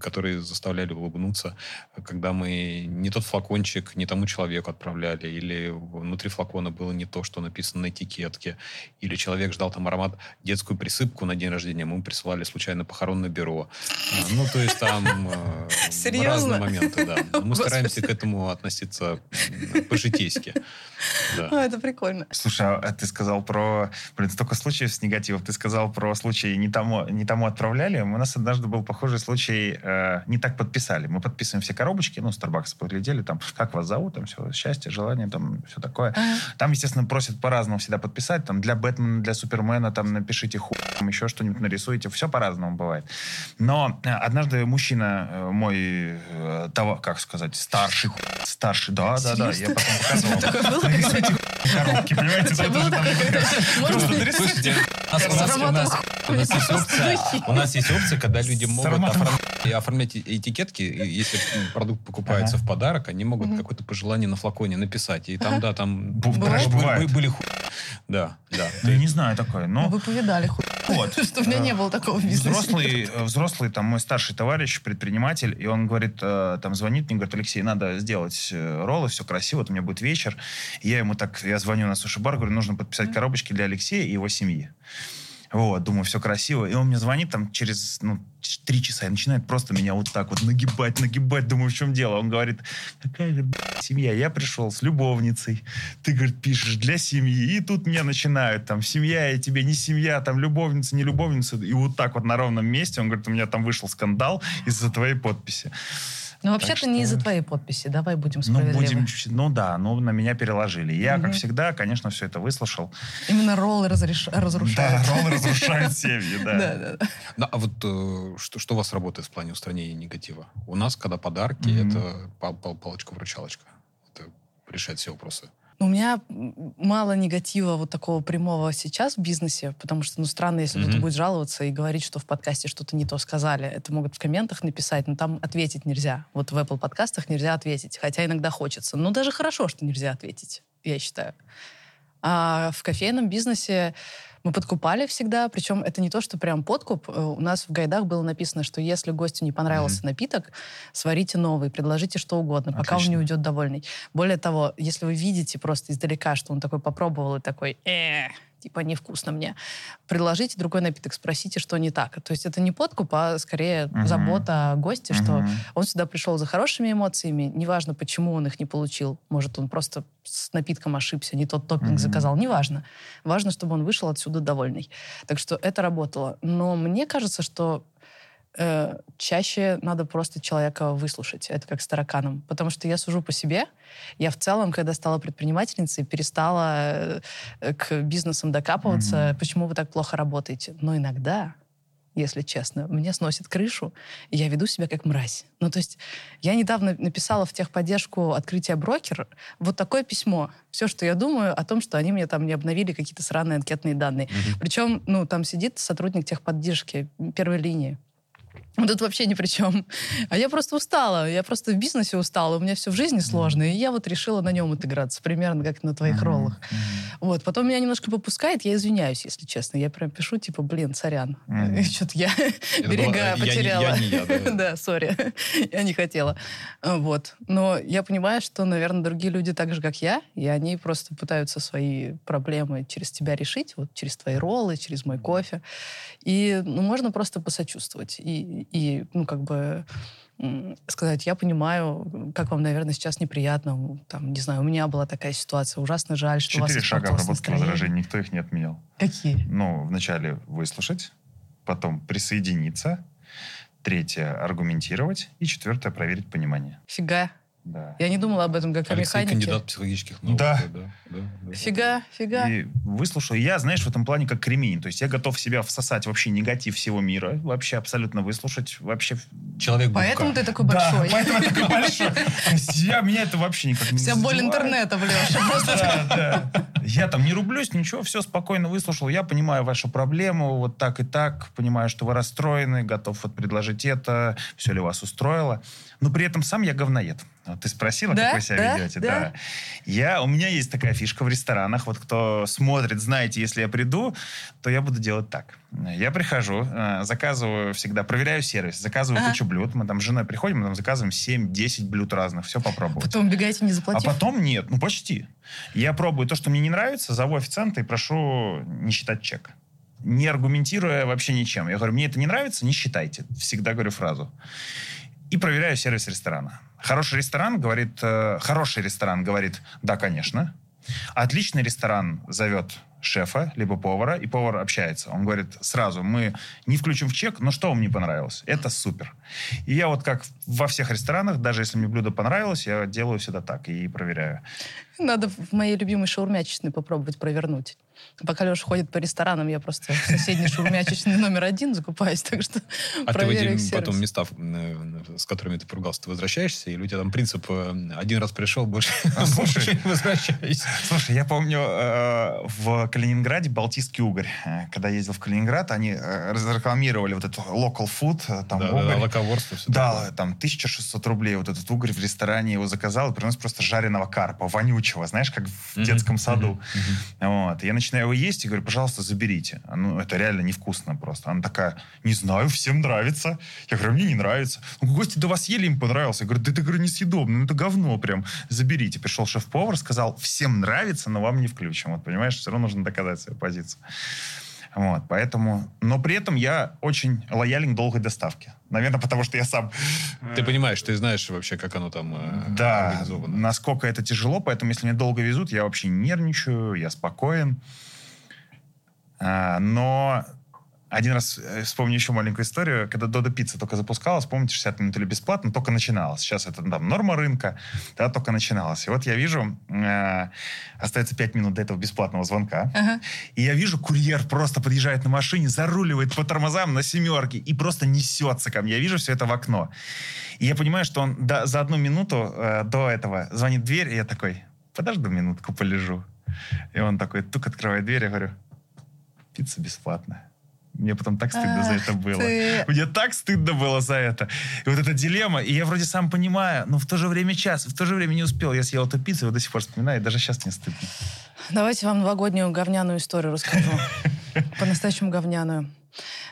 которые заставляли улыбнуться, когда мы не тот флакончик не тому человеку отправляли, или внутри флакона было не то, что написано на этикетке, или человек ждал там аромат детскую присыпку на день рождения, мы присылали случайно похоронное бюро. А, ну, то есть там э, разные моменты, да. Мы стараемся к этому относиться по-житейски. Да. Это прикольно. Слушай, а ты сказал про... Блин, столько случаев с негативом. Ты сказал про случай не тому, не тому отправляли. У нас однажды был похожий случай. Э, не так подписали. Мы подписываем все коробочки. Ну, Starbucks поглядели. Там, как вас зовут? Там все, счастье, желание, там все такое. Ага. Там, естественно, просят по-разному всегда подписать. Там для Бэтмена, для Супермена, там напишите ху, там еще что-нибудь нарисуйте. Все по-разному бывает. Но э, однажды мужчина э, мой, э, того, как сказать, старший, старший, да, да, да, я потом показывал коробки, понимаете? Слушайте, у нас есть опция, когда люди могут оформлять этикетки, если продукт покупается в подарок, они могут какое-то пожелание на флаконе написать. И там, да, там были ху... Да, да. Ну, я не знаю такое, но... Вы повидали ху... Вот. Что у меня не было такого бизнеса. Взрослый, взрослый, там, мой старший товарищ, предприниматель, и он говорит, э, там, звонит мне, говорит, Алексей, надо сделать э, роллы, все красиво, вот у меня будет вечер. Я ему так, я звоню на суши-бар, говорю, нужно подписать коробочки для Алексея и его семьи. Вот, думаю, все красиво. И он мне звонит там через, ну, три часа и начинает просто меня вот так вот нагибать, нагибать. Думаю, в чем дело? Он говорит, какая же семья? Я пришел с любовницей. Ты, говорит, пишешь для семьи. И тут меня начинают там, семья, и тебе не семья, там, любовница, не любовница. И вот так вот на ровном месте. Он говорит, у меня там вышел скандал из-за твоей подписи. Ну, вообще-то что... не из-за твоей подписи. Давай будем справедливы. Ну, будем, ну да, ну на меня переложили. Я, угу. как всегда, конечно, все это выслушал. Именно роллы разреш... разрушают. Да, роллы разрушают семьи, да. Да, да. Ну, а вот э, что, что у вас работает в плане устранения негатива? У нас, когда подарки, это палочка-вручалочка. Это решает все вопросы. У меня мало негатива вот такого прямого сейчас в бизнесе, потому что, ну, странно, если mm-hmm. кто-то будет жаловаться и говорить, что в подкасте что-то не то сказали. Это могут в комментах написать, но там ответить нельзя. Вот в Apple подкастах нельзя ответить, хотя иногда хочется. Но даже хорошо, что нельзя ответить, я считаю. А в кофейном бизнесе мы подкупали всегда, причем это не то, что прям подкуп. Э, у нас в гайдах было написано, что если гостю не понравился mm-hmm. напиток, сварите новый, предложите что угодно, Отлично. пока он не уйдет довольный. Более того, если вы видите просто издалека, что он такой попробовал и такой, э, типа невкусно мне. Предложите другой напиток, спросите, что не так. То есть это не подкуп, а скорее uh-huh. забота о госте, uh-huh. что он сюда пришел за хорошими эмоциями, неважно, почему он их не получил. Может, он просто с напитком ошибся, не тот топпинг uh-huh. заказал, неважно. Важно, чтобы он вышел отсюда довольный. Так что это работало. Но мне кажется, что э, чаще надо просто человека выслушать. Это как с тараканом. Потому что я сужу по себе. Я в целом, когда стала предпринимательницей, перестала э, к бизнесам докапываться, mm-hmm. почему вы так плохо работаете. Но иногда если честно. Мне сносит крышу, и я веду себя как мразь. Ну, то есть я недавно написала в техподдержку открытия брокер вот такое письмо. Все, что я думаю о том, что они мне там не обновили какие-то сраные анкетные данные. Mm-hmm. Причем, ну, там сидит сотрудник техподдержки первой линии. Тут вообще ни при чем. А я просто устала. Я просто в бизнесе устала. У меня все в жизни сложно. И я вот решила на нем отыграться. Примерно как на твоих роллах. Вот. Потом меня немножко попускает. Я извиняюсь, если честно. Я прям пишу, типа, блин, сорян. Что-то я берега потеряла. Да, сори. Я не хотела. Вот. Но я понимаю, что, наверное, другие люди так же, как я. И они просто пытаются свои проблемы через тебя решить. Вот через твои роллы, через мой кофе. И ну, можно просто посочувствовать. И и, ну, как бы сказать, я понимаю, как вам, наверное, сейчас неприятно. Там, не знаю, у меня была такая ситуация. Ужасно жаль, что Четыре у вас Четыре шага обработки возражений, никто их не отменял. Какие? Ну, вначале выслушать, потом присоединиться, третье — аргументировать, и четвертое — проверить понимание. Фига. Да. Я не думала об этом как Алексей о механике. кандидат психологических наук. Да. да, да, да. Фига, фига. И выслушал. Я, знаешь, в этом плане как кремень. То есть я готов себя всосать вообще негатив всего мира. Вообще абсолютно выслушать. Вообще... Человек Поэтому ты такой Да, большой. поэтому я такой большой. Я, меня это вообще никак не Вся боль интернета Да, да. Я там не рублюсь, ничего, все спокойно выслушал. Я понимаю вашу проблему, вот так и так, понимаю, что вы расстроены, готов вот предложить это, все ли вас устроило. Но при этом сам я говноед. Ты спросила, Да? как вы себя Да? ведете. Да. Я, у меня есть такая фишка в ресторанах. Вот кто смотрит, знаете, если я приду, то я буду делать так. Я прихожу, э, заказываю всегда, проверяю сервис, заказываю Ага. кучу блюд. Мы там с женой приходим, мы там заказываем 7-10 блюд разных, все попробовать. Потом убегаете, не А заплатив. потом нет, ну почти. Я пробую то, что мне не нравится, зову официанта и прошу не считать чек. Не аргументируя вообще ничем. Я говорю, мне это не нравится, не считайте. Всегда говорю фразу. И проверяю сервис ресторана. Хороший ресторан говорит, э, хороший ресторан говорит, да, конечно. Отличный ресторан зовет шефа, либо повара, и повар общается. Он говорит сразу, мы не включим в чек, но что вам не понравилось? Это супер. И я вот как во всех ресторанах, даже если мне блюдо понравилось, я делаю всегда так и проверяю. Надо в моей любимой шаурмячечной попробовать провернуть. Пока Леша ходит по ресторанам, я просто в соседней шаурмячечной номер один закупаюсь, так что А ты в эти потом места, э, с которыми ты поругался, ты возвращаешься, или у тебя там принцип э, один раз пришел, больше, А, больше не возвращайся. Слушай, я помню э, в Калининграде Балтийский угорь. Когда ездил в Калининград, они разрекламировали вот это local food, там Да, да, угорь. да, лаковорство, все Да, там 1600 рублей вот этот угорь в ресторане его заказал и принес просто жареного карпа, вонючего, знаешь, как в Мгм, детском саду. мгм, Вот. Я начинаю его есть и говорю, пожалуйста, заберите. Ну, это реально невкусно просто. Она такая, не знаю, всем нравится. Я говорю, мне не нравится. Ну, гости до вас ели, им понравился. Я говорю, да это говорю, несъедобно, ну это говно прям. Заберите. Пришел шеф-повар, сказал, всем нравится, но вам не включим. Вот, понимаешь, все равно нужно доказать свою позицию. Вот, поэтому... Но при этом я очень лоялен к долгой доставке. Наверное, потому что я сам... Ты понимаешь, ты знаешь вообще, как оно там э, Да, организовано. насколько это тяжело, поэтому если меня долго везут, я вообще не нервничаю, я спокоен. А, но один раз э, вспомню еще маленькую историю, когда Додо Пицца только запускалась, помните, 60 минут или бесплатно, только начиналось. Сейчас это там норма рынка, да, только начиналось. И вот я вижу, э, остается 5 минут до этого бесплатного звонка, Ага. и я вижу, курьер просто подъезжает на машине, заруливает по тормозам на семерке и просто несется ко мне. Я вижу все это в окно. И я понимаю, что он до- за одну минуту э, до этого звонит в дверь, и я такой, подожду минутку, полежу. И он такой, тук открывает дверь, я говорю, пицца бесплатная. Мне потом так стыдно за это было. ты. Мне так стыдно было за это. И вот эта дилемма, и я вроде сам понимаю, но в то же время час, в то же время не успел. Я съел эту пиццу, вот до сих пор вспоминаю, и даже сейчас мне стыдно. Давайте вам новогоднюю говняную историю расскажу. По-настоящему говняную.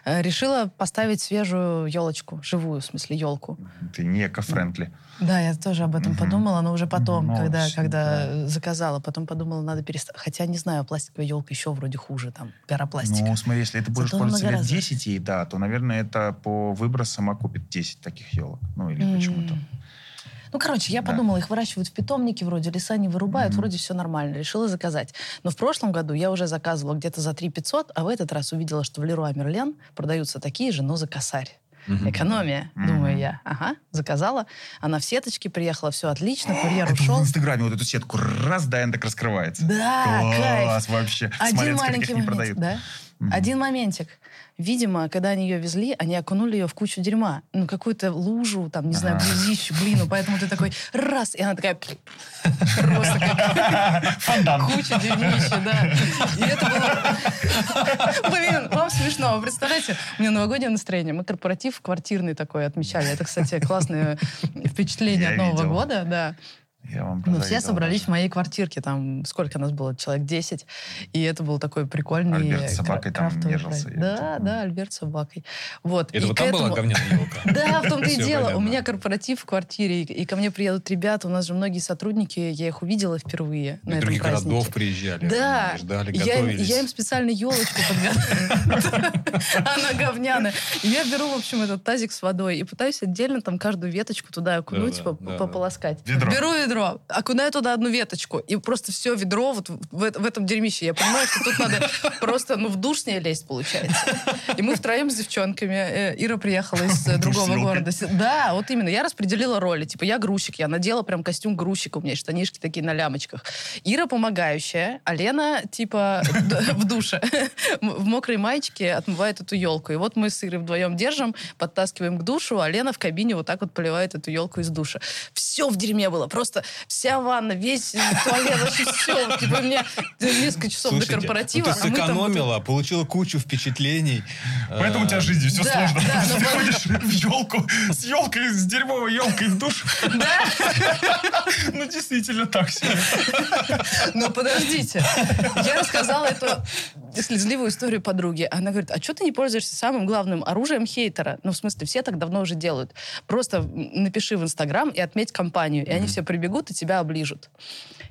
Э, Решила поставить свежую елочку, живую, в смысле, елку. Ты не эко-френдли. Да, я тоже об этом Мгм. подумала, но уже потом, Ну, когда, всё, когда да. заказала, потом подумала, надо перестать. Хотя, не знаю, пластиковая елка еще вроде хуже, там, гора пластика. Ну, смотри, если это будешь Зато пользоваться лет многоразовая. 10 ей, да, то, наверное, это по выбросам окупит 10 таких елок. Ну, или почему-то. Ну, короче, я Да. подумала, их выращивают в питомнике, вроде леса не вырубают, Мгм. вроде все нормально. Решила заказать. Но в прошлом году я уже заказывала где-то за 3 500, а в этот раз увидела, что в Леруа Мерлен продаются такие же, но за косарь. Мгм. Экономия, Мгм. думаю я. Ага, заказала. Она в сеточке приехала, все отлично, курьер ушел. в Инстаграме вот эту сетку раз, да, она так раскрывается. Да, кайф. Класс вообще. В Один Смоленске маленький продают. да? Мгм. Один моментик. Видимо, когда они ее везли, они окунули ее в кучу дерьма. Ну, какую-то лужу, там, не знаю, Ага. глазищу, глину. Поэтому ты такой раз, и она такая просто как Фонтан. куча дерьмища, да. И это было... Блин, вам смешно. Вы представляете, у меня новогоднее настроение. Мы корпоратив квартирный такой отмечали. Это, кстати, классное впечатление от Нового года, да. Я вам Мы все позавидовал собрались в моей квартирке, там сколько нас было, человек 10, и это был такой прикольный Альберт с кра- собакой там нежился, Да, это, да, Альберт с собакой. Вот. Это и вот там была этому- говняная елка? Да, в том-то и дело. У меня корпоратив в квартире, и, ко мне приедут ребята, у нас же многие сотрудники, я их увидела впервые на этом других празднике. городов приезжали. Да, Ждали, я, им- готовились. я им специально елочку подготовила. Она говняная. И я беру, в общем, этот тазик с водой и пытаюсь отдельно там каждую веточку туда окунуть, пополоскать. Беру ведро, ведро, окунаю туда одну веточку, и просто все ведро вот в, в этом дерьмище. Я понимаю, что тут надо просто, ну, в душ с ней лезть, получается. И мы втроем с девчонками. Э, Ира приехала из э, другого города. Да, вот именно. Я распределила роли. Типа, я грузчик, я надела прям костюм грузчика, у меня штанишки такие на лямочках. Ира помогающая, а Лена, типа, в душе. В мокрой маечке отмывает эту елку. И вот мы с Ирой вдвоем держим, подтаскиваем к душу, а Лена в кабине вот так вот поливает эту елку из душа. Все в дерьме было. Просто вся ванна, весь туалет, вообще все. Типа, мне несколько часов Слушайте, до корпоратива. Ну, ты а мы там вот- сэкономила, получила кучу впечатлений. Поэтому у тебя в жизни все Да, сложно. да, Ты но ходишь в елку с елкой, с дерьмовой елкой в душ. Да? Ну, действительно так себе. Но подождите. Я рассказала эту слезливую историю подруге. Она говорит, а что ты не пользуешься самым главным оружием хейтера? Ну, в смысле, все так давно уже делают. Просто напиши в Инстаграм и отметь компанию, и они все прибегут и тебя оближут.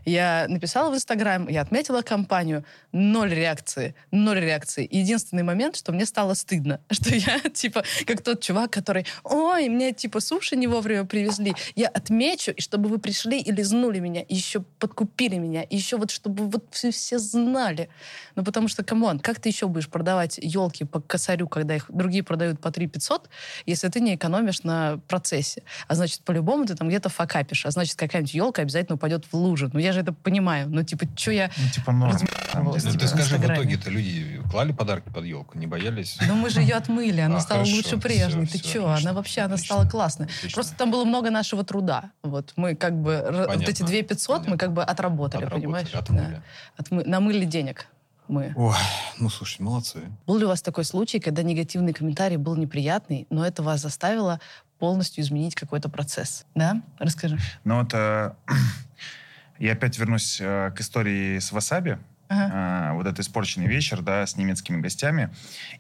Я написала в Инстаграм, я отметила компанию, ноль реакции, ноль реакции. Единственный момент, что мне стало стыдно, что я, типа, как тот чувак, который, ой, мне, типа, суши не вовремя привезли. Я отмечу, и чтобы вы пришли и лизнули меня, и еще подкупили меня, и еще вот, чтобы вот все, все знали. Ну, потому что, come on, как ты еще будешь продавать елки по косарю, когда их другие продают по 3 500, если ты не экономишь на процессе? А значит, по-любому ты там где-то факапишь, а значит, какая-нибудь елка обязательно упадет в лужу. Ну, я же это понимаю. Ну, типа, что я... Ну, типа Ну, деле, Ну, Типа ты в скажи, в итоге-то люди клали подарки под елку, не боялись? Ну, мы же ее отмыли, она А, стала хорошо, лучше прежней. Ты что? Она вообще, она отлично, стала классной. отлично. Просто там было много нашего труда. Вот мы как бы, вот эти 2 500 мы как бы отработали, Отработали, понимаешь? отмыли. Да. Отмы- намыли денег мы. Ой, ну, слушай, молодцы. Был ли у вас такой случай, когда негативный комментарий был неприятный, но это вас заставило полностью изменить какой-то процесс? Да? Расскажи. Но вот э, я опять вернусь э, к истории с Васаби. Ага. А, вот этот испорченный вечер, да, с немецкими гостями.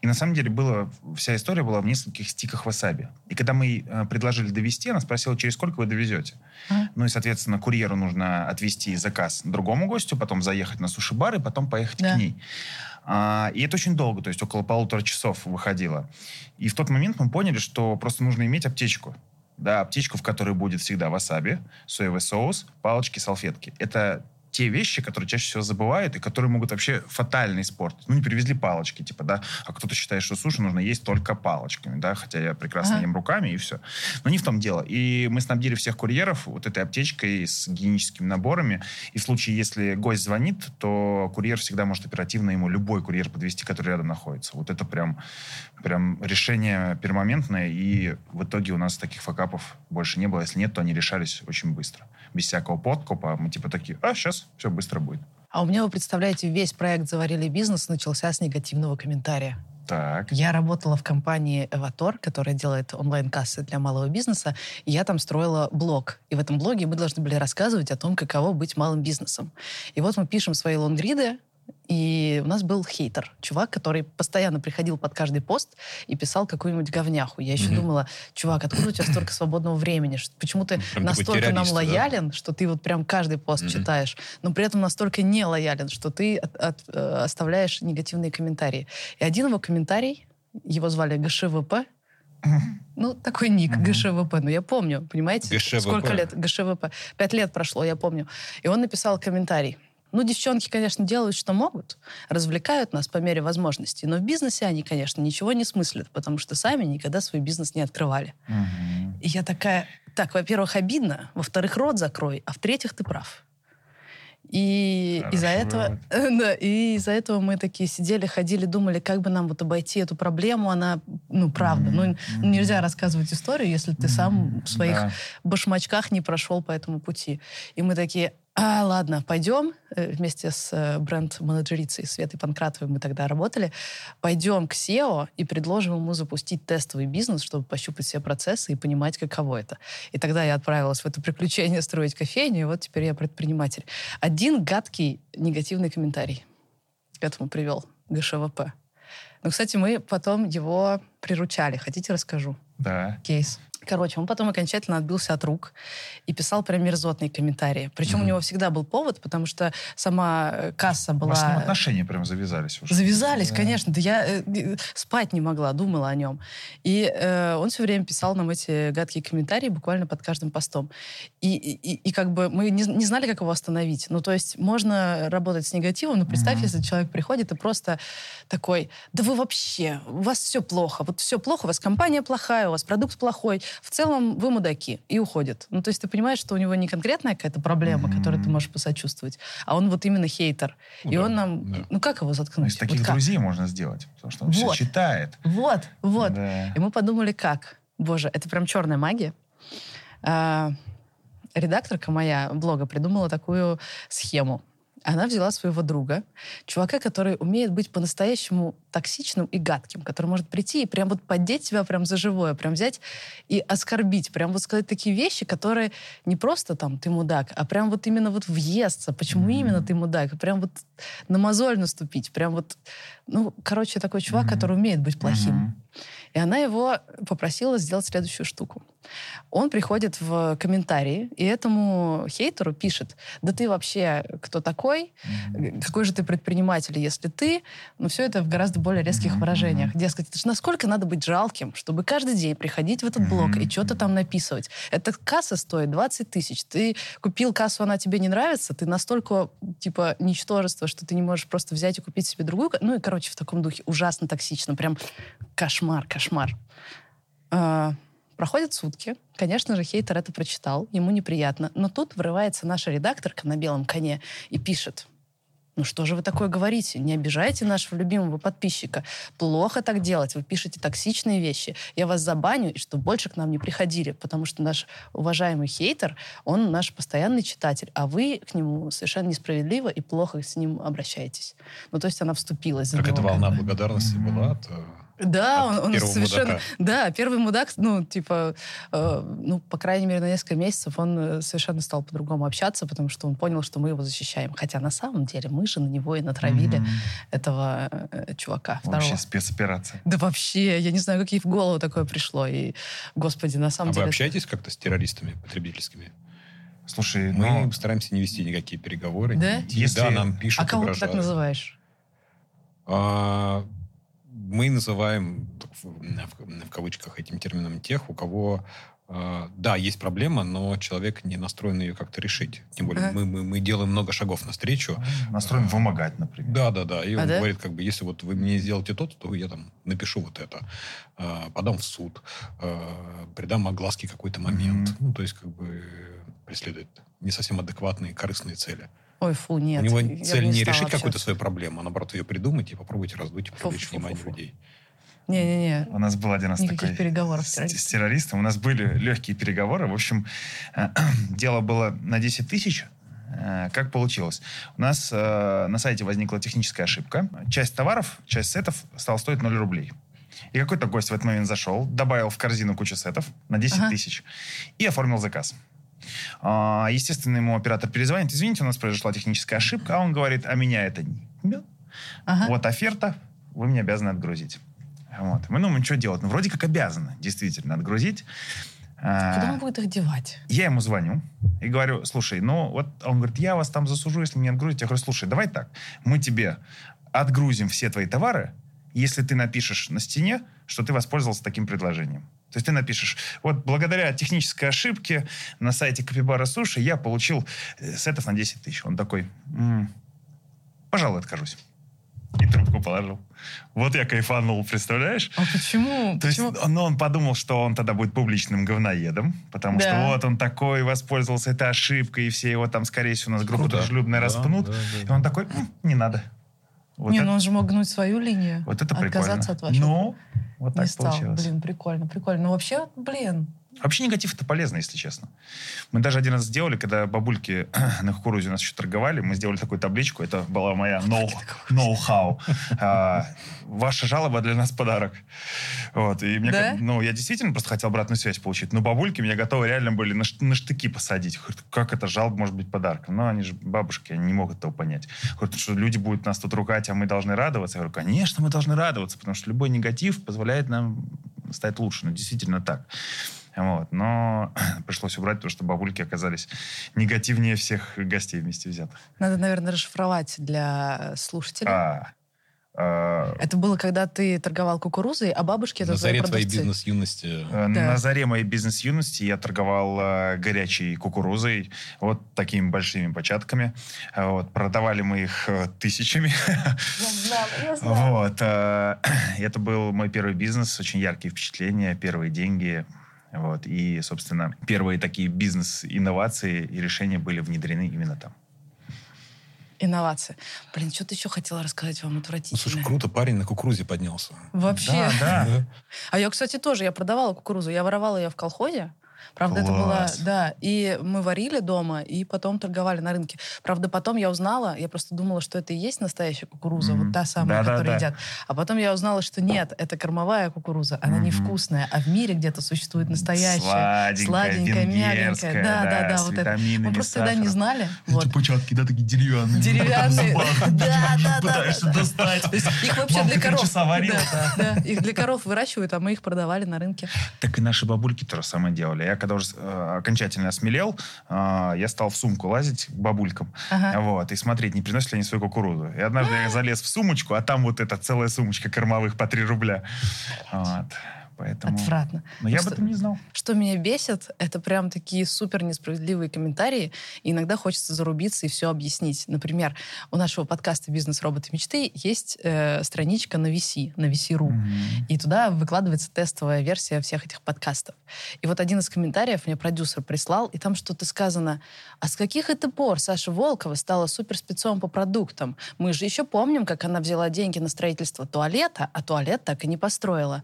И на самом деле было, вся история была в нескольких стиках васаби. И когда мы э, предложили довести, она спросила, через сколько вы довезете. Ага. Ну и, соответственно, курьеру нужно отвезти заказ другому гостю, потом заехать на суши-бар и потом поехать Да. к ней. А, и это очень долго, то есть около полутора часов выходило. И в тот момент мы поняли, что просто нужно иметь аптечку. Да, аптечку, в которой будет всегда васаби, соевый соус, палочки, салфетки. Это те вещи, которые чаще всего забывают и которые могут вообще фатально испортить. Ну, не привезли палочки, типа, да, а кто-то считает, что суши нужно есть только палочками, да, хотя я прекрасно Ага. ем руками и все. Но не в том дело. И мы снабдили всех курьеров вот этой аптечкой с гигиеническими наборами. И в случае, если гость звонит, то курьер всегда может оперативно ему любой курьер подвести, который рядом находится. Вот это прям, прям решение пермоментное, и в итоге у нас таких факапов больше не было. Если нет, то они решались очень быстро. Без всякого подкупа. Мы типа такие, а, сейчас все быстро будет. А у меня, вы представляете, весь проект «Заварили бизнес» начался с негативного комментария. Так. Я работала в компании Эватор, которая делает онлайн-кассы для малого бизнеса, и я там строила блог. И в этом блоге мы должны были рассказывать о том, каково быть малым бизнесом. И вот мы пишем свои лонгриды, и у нас был хейтер, чувак, который постоянно приходил под каждый пост и писал какую-нибудь говняху. Я еще Мгм. думала, чувак, откуда у тебя столько свободного времени? Почему ты Ну, прям настолько нам террорист, да? лоялен, что ты вот прям каждый пост Мгм. читаешь, но при этом настолько не лоялен, что ты от- от- э, оставляешь негативные комментарии. И один его комментарий, его звали ГШВП, ну, такой ник, Мгм. ГШВП. Ну, я помню, понимаете? ГШВП. Сколько лет? ГШВП. Пять лет прошло, я помню. И он написал комментарий. Ну, девчонки, конечно, делают, что могут, развлекают нас по мере возможностей, но в бизнесе они, конечно, ничего не смыслят, потому что сами никогда свой бизнес не открывали. Мгм. И я такая, так, во-первых, обидно, во-вторых, рот закрой, а в-третьих, ты прав. И из-за этого, да, и из-за этого мы такие сидели, ходили, думали, как бы нам вот обойти эту проблему. Она, ну, правда, Мгм. ну, нельзя рассказывать историю, если ты сам в своих Да. башмачках не прошел по этому пути. И мы такие, а, ладно, пойдем э, вместе с э, бренд-менеджерицей Светой Панкратовой, мы тогда работали, пойдем к SEO и предложим ему запустить тестовый бизнес, чтобы пощупать все процессы и понимать, каково это. И тогда я отправилась в это приключение строить кофейню, и вот теперь я предприниматель. Один гадкий негативный комментарий к этому привел ГШВП. Ну, кстати, мы потом его приручали. Хотите, расскажу? Да. Кейс. Короче, он потом окончательно отбился от рук и писал прям мерзотные комментарии. Причем mm-hmm. у него всегда был повод, потому что сама э, касса была... У вас отношения прям завязались уже. Завязались, да. конечно. Да я э, спать не могла, думала о нем. И э, он все время писал нам эти гадкие комментарии буквально под каждым постом. И, и, и как бы мы не, не знали, как его остановить. Ну, то есть можно работать с негативом, но представь, mm-hmm. если человек приходит и просто такой, да вы вообще, у вас все плохо, вот все плохо, у вас компания плохая, у вас продукт плохой, в целом вы мудаки, и уходит. Ну, то есть ты понимаешь, что у него не конкретная какая-то проблема, mm-hmm. которой ты можешь посочувствовать, а он вот именно хейтер. Ну, и да, он нам... Да. Ну, как его заткнуть? Из таких вот друзей можно сделать, потому что он вот. все читает. Вот, вот. Да. И мы подумали, как? Боже, это прям черная магия. А, редакторка моя блога придумала такую схему она взяла своего друга, чувака, который умеет быть по-настоящему токсичным и гадким, который может прийти и прям вот поддеть тебя прям за живое, прям взять и оскорбить, прям вот сказать такие вещи, которые не просто там ты мудак, а прям вот именно вот въесться, почему mm-hmm. именно ты мудак, прям вот на мозоль наступить, прям вот, ну, короче, такой чувак, mm-hmm. который умеет быть плохим. Mm-hmm. И она его попросила сделать следующую штуку. Он приходит в комментарии и этому хейтеру пишет, да ты вообще кто такой, mm-hmm. какой же ты предприниматель, если ты, ну все это в гораздо более резких mm-hmm. выражениях. Дескать, это же насколько надо быть жалким, чтобы каждый день приходить в этот блог и что-то там написывать. Эта касса стоит 20 тысяч. Ты купил кассу, она тебе не нравится, ты настолько, типа, ничтожество, что ты не можешь просто взять и купить себе другую. Ну и, короче, в таком духе ужасно токсично. Прям кошмар, кошмар. Проходят сутки. Конечно же, хейтер это прочитал, ему неприятно. Но тут врывается наша редакторка на белом коне и пишет. Ну что же вы такое говорите? Не обижайте нашего любимого подписчика. Плохо так делать. Вы пишете токсичные вещи. Я вас забаню, и чтобы больше к нам не приходили. Потому что наш уважаемый хейтер, он наш постоянный читатель. А вы к нему совершенно несправедливо и плохо с ним обращаетесь. Ну, то есть она вступилась. Как эта волна благодарности была, то да, он, он совершенно... Мудака. Да, первый мудак, ну, типа, э, ну, по крайней мере, на несколько месяцев он э, совершенно стал по-другому общаться, потому что он понял, что мы его защищаем. Хотя на самом деле мы же на него и натравили mm-hmm. этого э, чувака. Вообще второго. спецоперация. Да вообще, я не знаю, как ей в голову такое пришло. И, господи, на самом а деле... вы общаетесь как-то с террористами потребительскими? Слушай, мы ну... стараемся не вести никакие переговоры. Да? Если... Да, нам пишут, А кого угрожают. ты так называешь? А, мы называем в, в, кавычках этим термином тех, у кого Uh, да, есть проблема, но человек не настроен ее как-то решить. Тем более, мы, мы, мы делаем много шагов навстречу. Настроен uh, вымогать, например. Да, да, да. И а он да? говорит, как бы, если вот вы мне сделаете то то я там напишу вот это, uh, подам в суд, придам огласке какой-то момент. Mm-hmm. Ну, то есть, как бы, преследует не совсем адекватные, корыстные цели. Ой, фу, нет. У него цель не, не решить какую-то свою проблему, а наоборот ее придумать и попробовать раздуть и привлечь фу, внимание фу, фу. людей. Не-не-не. У нас был один раз Никаких такой переговоров с, с террористом. У нас были легкие переговоры. В общем, э, дело было на 10 тысяч. Э, как получилось? У нас э, на сайте возникла техническая ошибка. Часть товаров, часть сетов стала стоить 0 рублей. И какой-то гость в этот момент зашел, добавил в корзину кучу сетов на 10 ага. тысяч и оформил заказ. А, естественно, ему оператор перезвонит. Извините, у нас произошла техническая ошибка. А он говорит, а меня это не... Ага. Вот оферта, вы мне обязаны отгрузить. Вот. Мы думаем, что делать? Ну, вроде как обязаны, действительно, отгрузить. А, Куда он будет их девать? Я ему звоню и говорю, слушай, ну вот он говорит, я вас там засужу, если не отгрузите. Я говорю, слушай, давай так, мы тебе отгрузим все твои товары, если ты напишешь на стене, что ты воспользовался таким предложением. То есть ты напишешь, вот благодаря технической ошибке на сайте Капибара Суши я получил э, сетов на 10 тысяч. Он такой, м-м, пожалуй, откажусь. И трубку положил. Вот я кайфанул, представляешь? А почему? То почему? есть, ну, он подумал, что он тогда будет публичным говноедом, потому да. что вот он такой воспользовался этой ошибкой, и все его там, скорее всего, у нас группа Круто. дружелюбная да, распнут. Да, да, да. И он такой, не надо. Вот не, это... ну он же мог гнуть свою линию. Вот это прикольно. Отказаться от вашего. Ну, вот так не стал. получилось. Блин, прикольно, прикольно. Ну, вообще, блин, Вообще негатив это полезно, если честно. Мы даже один раз сделали, когда бабульки на кукурузе у нас еще торговали, мы сделали такую табличку, это была моя ноу-хау. А, ваша жалоба для нас подарок. Вот. И мне, да? ну, я действительно просто хотел обратную связь получить. Но бабульки меня готовы реально были на, на штыки посадить. Как это жалоба может быть подарком? Ну, они же бабушки, они не могут этого понять. Говорят, что люди будут нас тут ругать, а мы должны радоваться. Я говорю, конечно, мы должны радоваться, потому что любой негатив позволяет нам стать лучше. Ну, действительно так. Вот. Но пришлось убрать, потому что бабульки оказались негативнее всех гостей вместе взятых. Надо, наверное, расшифровать для слушателей. А, а, Это было, когда ты торговал кукурузой, а бабушки это На заре твоей бизнес-юности. э, Да. На заре моей бизнес-юности я торговал э, горячей кукурузой, вот такими большими початками. Вот. Продавали мы их э, тысячами. Я знала, я знала. Вот. э, Это был мой первый бизнес, очень яркие впечатления, первые деньги. Вот. И, собственно, первые такие бизнес-инновации и решения были внедрены именно там. Инновации. Блин, что-то еще хотела рассказать вам Ну, отвратительное. слушай, круто, парень на кукурузе поднялся. Вообще. Да, да. А я, кстати, тоже, я продавала кукурузу. Я воровала ее в колхозе. Правда, это было, Класс. да, и мы варили дома, и потом торговали на рынке. Правда, потом я узнала, я просто думала, что это и есть настоящая кукуруза, Мгм. вот та самая, Да-да-да. которую едят. А потом я узнала, что нет, это кормовая кукуруза, она Мгм. невкусная, а в мире где-то существует настоящая. Сладенькая, сладенькая, мягенькая. Да, да, да, с вот это. Мы просто тогда не знали. Вот. початки, да, такие деревянные. Деревянные. Да, да, да, Пытаешься да, да. достать. Их вообще для коров. Да, да, их для коров выращивают, а мы их продавали на рынке. Так и наши бабульки то же самое делали. Я когда уже э, окончательно осмелел, э, я стал в сумку лазить к бабулькам. Ага. Вот, и смотреть, не приносят ли они свою кукурузу. И однажды я залез в сумочку, а там вот эта целая сумочка кормовых по 3 рубля. Вот. Поэтому... Отвратно. Но я об Что- этом не знал. Что меня бесит, это прям такие супер несправедливые комментарии. И иногда хочется зарубиться и все объяснить. Например, у нашего подкаста «Бизнес. Роботы. Мечты» есть э, страничка на VC, на VC.ru. И туда выкладывается тестовая версия всех этих подкастов. И вот один из комментариев мне продюсер прислал, и там что-то сказано. А с каких это пор Саша Волкова стала суперспецом по продуктам? Мы же еще помним, как она взяла деньги на строительство туалета, а туалет так и не построила.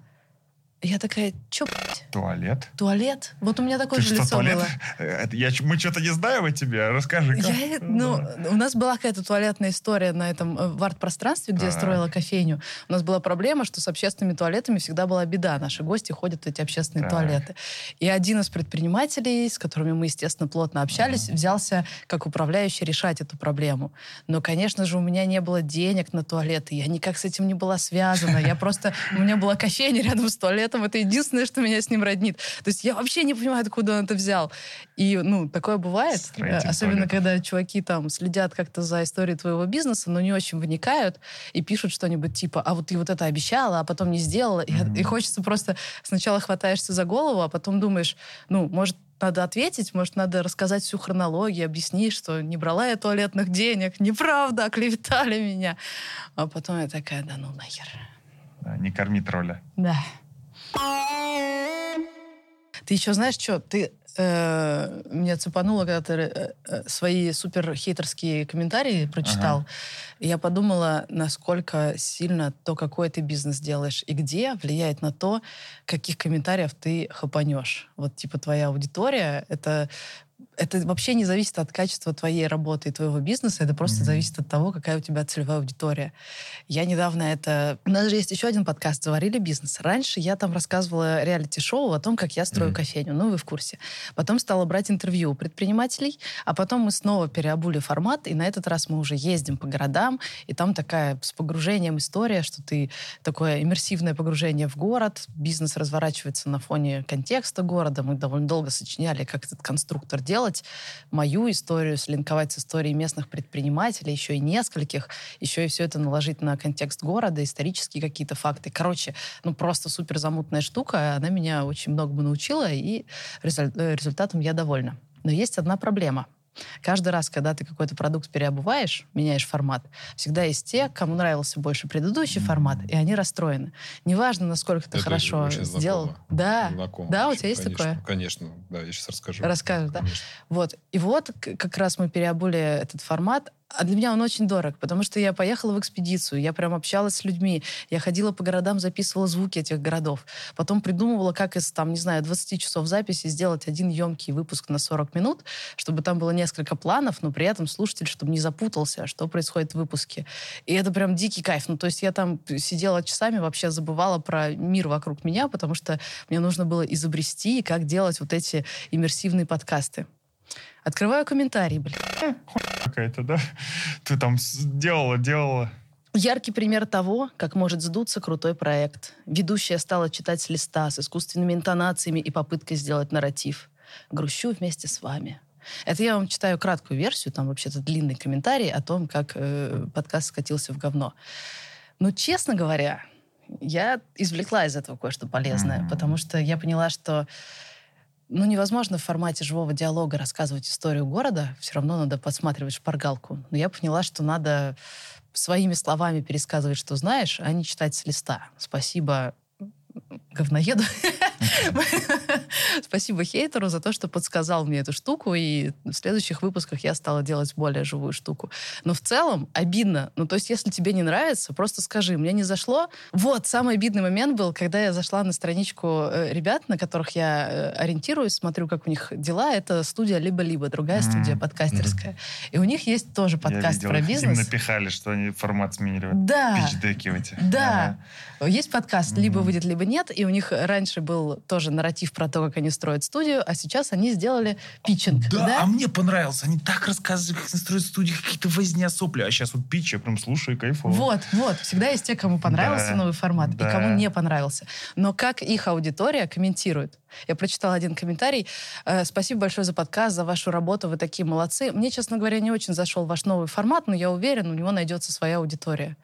Я такая, чё, блядь, Туалет. туалет? Вот у меня такое Ты же что, лицо туалет? было. Э, это я, мы что-то не знаем о тебе. Расскажи. Я, ну, у нас была какая-то туалетная история на этом э, в арт-пространстве, где я Так. строила кофейню. У нас была проблема, что с общественными туалетами всегда была беда. Наши гости ходят в эти общественные Так. туалеты. И один из предпринимателей, с которыми мы, естественно, плотно общались, взялся как управляющий решать эту проблему. Но, конечно же, у меня не было денег на туалеты. Я никак с этим не была связана. Я просто... У меня была кофейня рядом с туалетом. Это единственное, что меня с ним роднит. То есть я вообще не понимаю, откуда он это взял. И, ну, такое бывает. Строитель Э, Особенно, туалетов. когда чуваки там следят как-то за историей твоего бизнеса, но не очень вникают и пишут что-нибудь типа, а вот ты вот это обещала, а потом не сделала. И, Мгм. и хочется просто сначала хватаешься за голову, а потом думаешь, ну, может, надо ответить, может, надо рассказать всю хронологию, объяснить, что не брала я туалетных денег, неправда, оклеветали меня. А потом я такая, да ну нахер. Да, не корми тролля. Да. Ты еще знаешь, что? Ты э, меня цепануло, когда ты э, э, свои супер хейтерские комментарии прочитал. И я подумала, насколько сильно то, какой ты бизнес делаешь и где, влияет на то, каких комментариев ты хапанешь. Вот типа твоя аудитория, это это вообще не зависит от качества твоей работы и твоего бизнеса, это просто Мгм. зависит от того, какая у тебя целевая аудитория. Я недавно это... У нас же есть еще один подкаст «Заварили бизнес». Раньше я там рассказывала реалити-шоу о том, как я строю Мгм. кофейню. Ну, вы в курсе. Потом стала брать интервью у предпринимателей, а потом мы снова переобули формат, и на этот раз мы уже ездим по городам, и там такая с погружением история, что ты такое иммерсивное погружение в город, бизнес разворачивается на фоне контекста города. Мы довольно долго сочиняли, как этот конструктор делать. Мою историю слинковать с историей местных предпринимателей, еще и нескольких, еще и все это наложить на контекст города, исторические какие-то факты. Короче, ну просто супер замутная штука. Она меня очень многому научила, и э, результатом я довольна. Но есть одна проблема. Каждый раз, когда ты какой-то продукт переобуваешь, меняешь формат, всегда есть те, кому нравился больше предыдущий формат, и они расстроены. Неважно, насколько ты Это хорошо сделал. знакомо. Да, Знакомо да, у очень, тебя есть конечно, такое? Конечно, да, я сейчас расскажу. Расскажешь, да? Конечно. Вот. И вот как раз мы переобули этот формат. А для меня он очень дорог, потому что я поехала в экспедицию, я прям общалась с людьми, я ходила по городам, записывала звуки этих городов. Потом придумывала, как из, там, не знаю, 20 часов записи сделать один емкий выпуск на 40 минут, чтобы там было несколько планов, но при этом слушатель, чтобы не запутался, что происходит в выпуске. И это прям дикий кайф. Ну, то есть я там сидела часами, вообще забывала про мир вокруг меня, потому что мне нужно было изобрести, как делать вот эти иммерсивные подкасты. Открываю комментарии, блин. Какая-то, да? Ты там делала, делала. Яркий пример того, как может сдуться крутой проект. Ведущая стала читать с листа с искусственными интонациями и попыткой сделать нарратив. Грущу вместе с вами. Это я вам читаю краткую версию, там вообще-то длинный комментарий о том, как э, подкаст скатился в говно. Но, честно говоря, я извлекла из этого кое-что полезное, mm-hmm. потому что я поняла, что ну, невозможно в формате живого диалога рассказывать историю города, все равно надо подсматривать шпаргалку. Но я поняла, что надо своими словами пересказывать, что знаешь, а не читать с листа. Спасибо говноеду. Спасибо хейтеру за то, что подсказал мне эту штуку, и в следующих выпусках я стала делать более живую штуку. Но в целом обидно. Ну, то есть, если тебе не нравится, просто скажи, мне не зашло. Вот, самый обидный момент был, когда я зашла на страничку э, ребят, на которых я э, ориентируюсь, смотрю, как у них дела. Это студия «Либо-либо», другая студия подкастерская. И у них есть тоже подкаст про бизнес. Им напихали, что они формат сменили. Да. Пичдеки эти. Да. Есть подкаст «Либо выйдет, либо нет», и у них раньше был тоже нарратив про то, как они строят студию, а сейчас они сделали питчинг. Да, да? а мне понравился. Они так рассказывали, как они строят студию, какие-то возня сопли. А сейчас вот питч, я прям слушаю, кайфово. Вот, вот. Всегда есть те, кому понравился да, новый формат, да. и кому не понравился. Но как их аудитория комментирует? Я прочитала один комментарий. Э, Спасибо большое за подкаст, за вашу работу. Вы такие молодцы. Мне, честно говоря, не очень зашел ваш новый формат, но я уверен, у него найдется своя аудитория.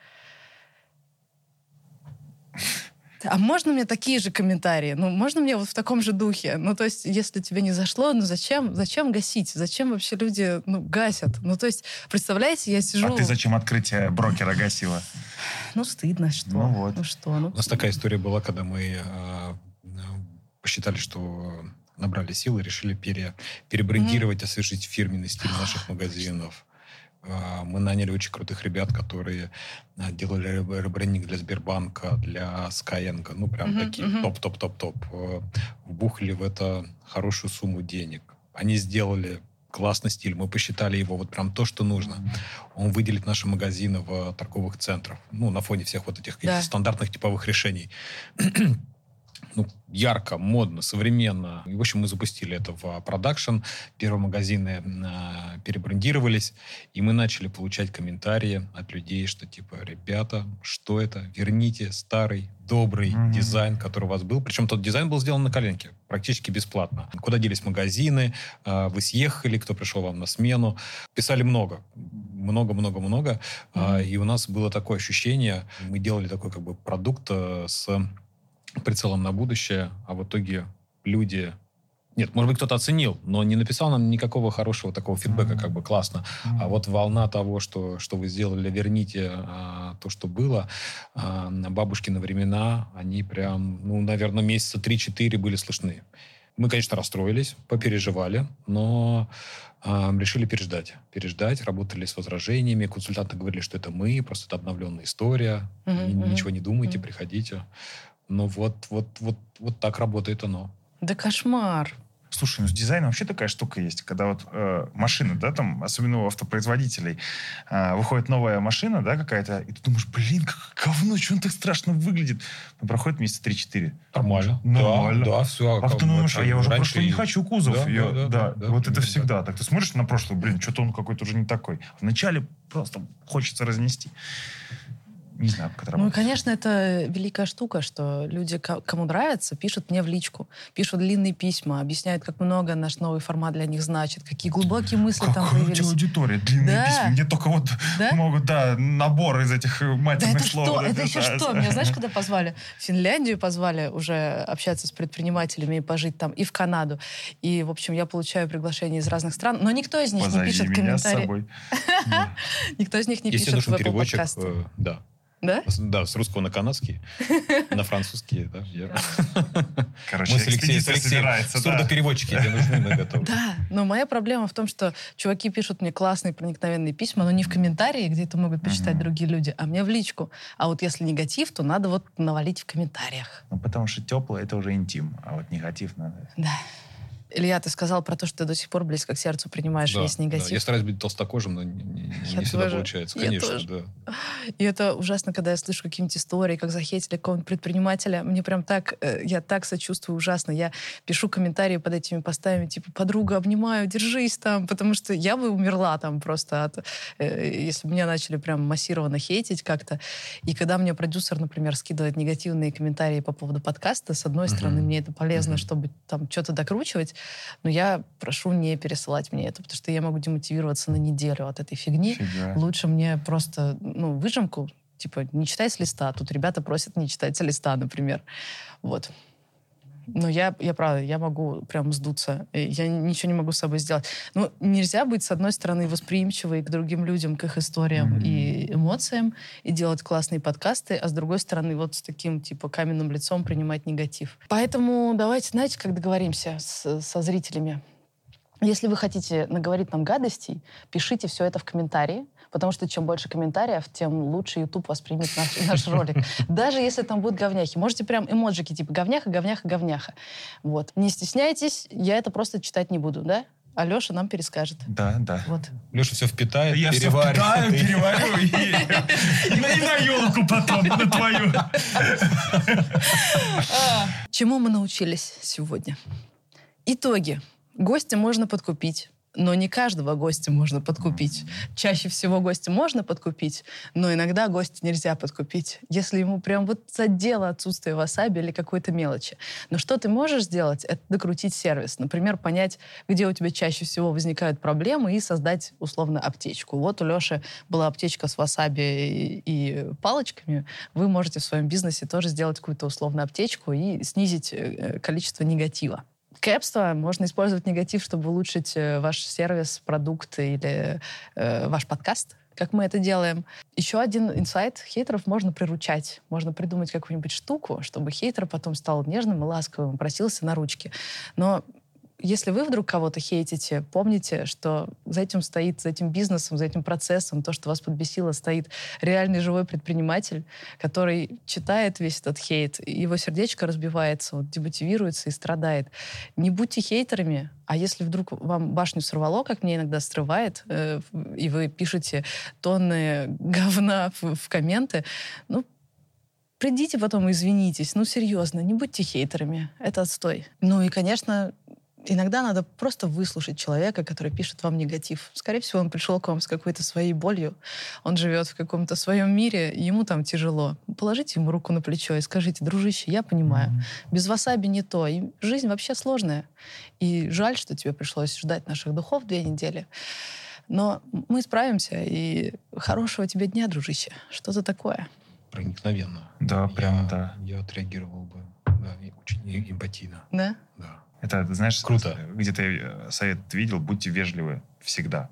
А можно мне такие же комментарии? Ну, можно мне вот в таком же духе? Ну, то есть, если тебе не зашло, ну зачем, зачем гасить? Зачем вообще люди, ну, гасят? Ну, то есть, представляете, я сижу... А ты зачем открытие брокера гасила? Ну, стыдно, что. Ну, вот. Ну, что? Ну. У нас такая история была, когда мы э, посчитали, что набрали силы, решили пере, перебрендировать, mm-hmm. освежить фирменный стиль наших магазинов. А, мы наняли очень крутых ребят, которые а, делали ребрендинг для Сбербанка, для Skyeng. Ну, прям uh-huh, такие топ-топ-топ-топ. Uh-huh. Вбухали в это хорошую сумму денег. Они сделали классный стиль. Мы посчитали его вот прям то, что нужно. Он выделит наши магазины в торговых центрах. Ну, на фоне всех вот этих да. стандартных типовых решений ну, ярко, модно, современно. И, в общем, мы запустили это в продакшн. Первые магазины э, перебрендировались, и мы начали получать комментарии от людей, что типа, ребята, что это? Верните старый, добрый mm-hmm. дизайн, который у вас был. Причем тот дизайн был сделан на коленке, практически бесплатно. Куда делись магазины? Э, вы съехали, кто пришел вам на смену? Писали много. Много-много-много. Mm-hmm. Э, и у нас было такое ощущение, мы делали такой как бы продукт э, с прицелом на будущее, а в итоге люди... Нет, может быть, кто-то оценил, но не написал нам никакого хорошего такого фидбэка, как бы классно. А вот волна того, что, что вы сделали, верните а, то, что было, а, бабушкины времена, они прям, ну, наверное, месяца 3-4 были слышны. Мы, конечно, расстроились, попереживали, но э, решили переждать. Переждать, работали с возражениями. Консультанты говорили, что это мы, просто это обновленная история. Mm-hmm. Ничего не думайте, mm-hmm. приходите. Ну вот, вот, вот, вот так работает оно. Да кошмар. Слушай, ну с дизайном вообще такая штука есть, когда вот э, машины, да, там, особенно у автопроизводителей, э, выходит новая машина, да, какая-то, и ты думаешь, блин, как говно, что он так страшно выглядит? Ну, проходит месяца 3-4. Нормально. Нормально. Да, да все. А ты думаешь, а я уже просто не хочу кузов. Да, я, да, да, да, да, вот да, это да, всегда да. так. Ты смотришь на прошлый, блин, что-то он какой-то уже не такой. Вначале просто хочется разнести не знаю, как это работает. Ну, конечно, это великая штука, что люди, кому нравится, пишут мне в личку, пишут длинные письма, объясняют, как много наш новый формат для них значит, какие глубокие мысли Какая там появились. Какая аудитория, длинные да. письма, где только вот да? могут, да, набор из этих матерных да это слов. Что? Это еще что? Меня знаешь, куда позвали? В Финляндию позвали уже общаться с предпринимателями и пожить там, и в Канаду. И, в общем, я получаю приглашения из разных стран, но никто из них Позови не пишет комментарии. С собой. Никто из них не пишет в Apple подкасты. э, да. Да? Да, с русского на канадский, на французский, да. Я... Короче, Мы с Алексеем, с Алексеем да. сурдопереводчики, где нужны, мы готовы. Да, но моя проблема в том, что чуваки пишут мне классные проникновенные письма, но не в комментарии, где это могут почитать Мгм. другие люди, а мне в личку. А вот если негатив, то надо вот навалить в комментариях. Ну, потому что теплое это уже интим, а вот негатив надо. Да. Илья, ты сказал про то, что ты до сих пор близко к сердцу принимаешь Да, весь да. негатив. Я стараюсь быть толстокожим, но не, не- не Я всегда тоже. получается. Я Конечно, тоже. да. И это ужасно, когда я слышу какие-нибудь истории, как захейтили какого-нибудь предпринимателя. Мне прям так, э, я так сочувствую ужасно. Я пишу комментарии под этими постами, типа, подруга, обнимаю, держись там, потому что я бы умерла там просто от... Э, если бы меня начали прям массированно хейтить как-то. И когда мне продюсер, например, скидывает негативные комментарии по поводу подкаста, с одной стороны, мне это полезно, чтобы там что-то докручивать, но я прошу не пересылать мне это, потому что я могу демотивироваться на неделю от этой фигни. Фига. Лучше мне просто, ну, выжимку, типа, не читай с листа. Тут ребята просят не читать с листа, например. Вот. Но я, я правда, я могу прям сдуться. И Я ничего не могу с собой сделать. Ну, нельзя быть, с одной стороны, восприимчивой к другим людям, к их историям Мгм. и эмоциям, и делать классные подкасты, а с другой стороны, вот с таким, типа, каменным лицом принимать негатив. Поэтому давайте, знаете, как договоримся с- со зрителями? Если вы хотите наговорить нам гадостей, пишите все это в комментарии, потому что чем больше комментариев, тем лучше YouTube воспримет наш, наш ролик. Даже если там будут говняхи. Можете прям эмоджики типа говняха, говняха, говняха. Вот. Не стесняйтесь, я это просто читать не буду, да? Алеша нам перескажет. Да, да. Вот. Леша все впитает, Я все переварит. впитаю, и- переварю и, и на елку потом, на твою. Чему мы научились сегодня? Итоги. Гостя можно подкупить, но не каждого гостя можно подкупить. Чаще всего гостя можно подкупить, но иногда гостя нельзя подкупить, если ему прям вот задело отсутствие васаби или какой-то мелочи. Но что ты можешь сделать, это докрутить сервис. Например, понять, где у тебя чаще всего возникают проблемы и создать, условно, аптечку. Вот у Леши была аптечка с васаби и, палочками. Вы можете в своем бизнесе тоже сделать какую-то условно аптечку и снизить э, количество негатива. Кэпство можно использовать негатив, чтобы улучшить э, ваш сервис, продукт или э, ваш подкаст, как мы это делаем. Еще один инсайт. Хейтеров можно приручать. Можно придумать какую-нибудь штуку, чтобы хейтер потом стал нежным и ласковым, просился на ручки. Но если вы вдруг кого-то хейтите, помните, что за этим стоит, за этим бизнесом, за этим процессом, то, что вас подбесило, стоит реальный живой предприниматель, который читает весь этот хейт, его сердечко разбивается, вот, демотивируется и страдает. Не будьте хейтерами, а если вдруг вам башню сорвало, как мне иногда срывает, э, и вы пишете тонны говна в, в комменты, ну, придите потом и извинитесь. Ну, серьезно, не будьте хейтерами. Это отстой. Ну и, конечно, иногда надо просто выслушать человека, который пишет вам негатив. Скорее всего, он пришел к вам с какой-то своей болью. Он живет в каком-то своем мире, ему там тяжело. Положите ему руку на плечо и скажите, дружище, я понимаю, без васаби не то. И жизнь вообще сложная. И жаль, что тебе пришлось ждать наших духов две недели. Но мы справимся, и хорошего тебе дня, дружище. Что-то такое. Проникновенно. Да, прям, Я- да. Я отреагировал бы да, очень эмпатийно. Да? Да. Это, знаешь, Круто. где-то э, совет видел, будьте вежливы всегда.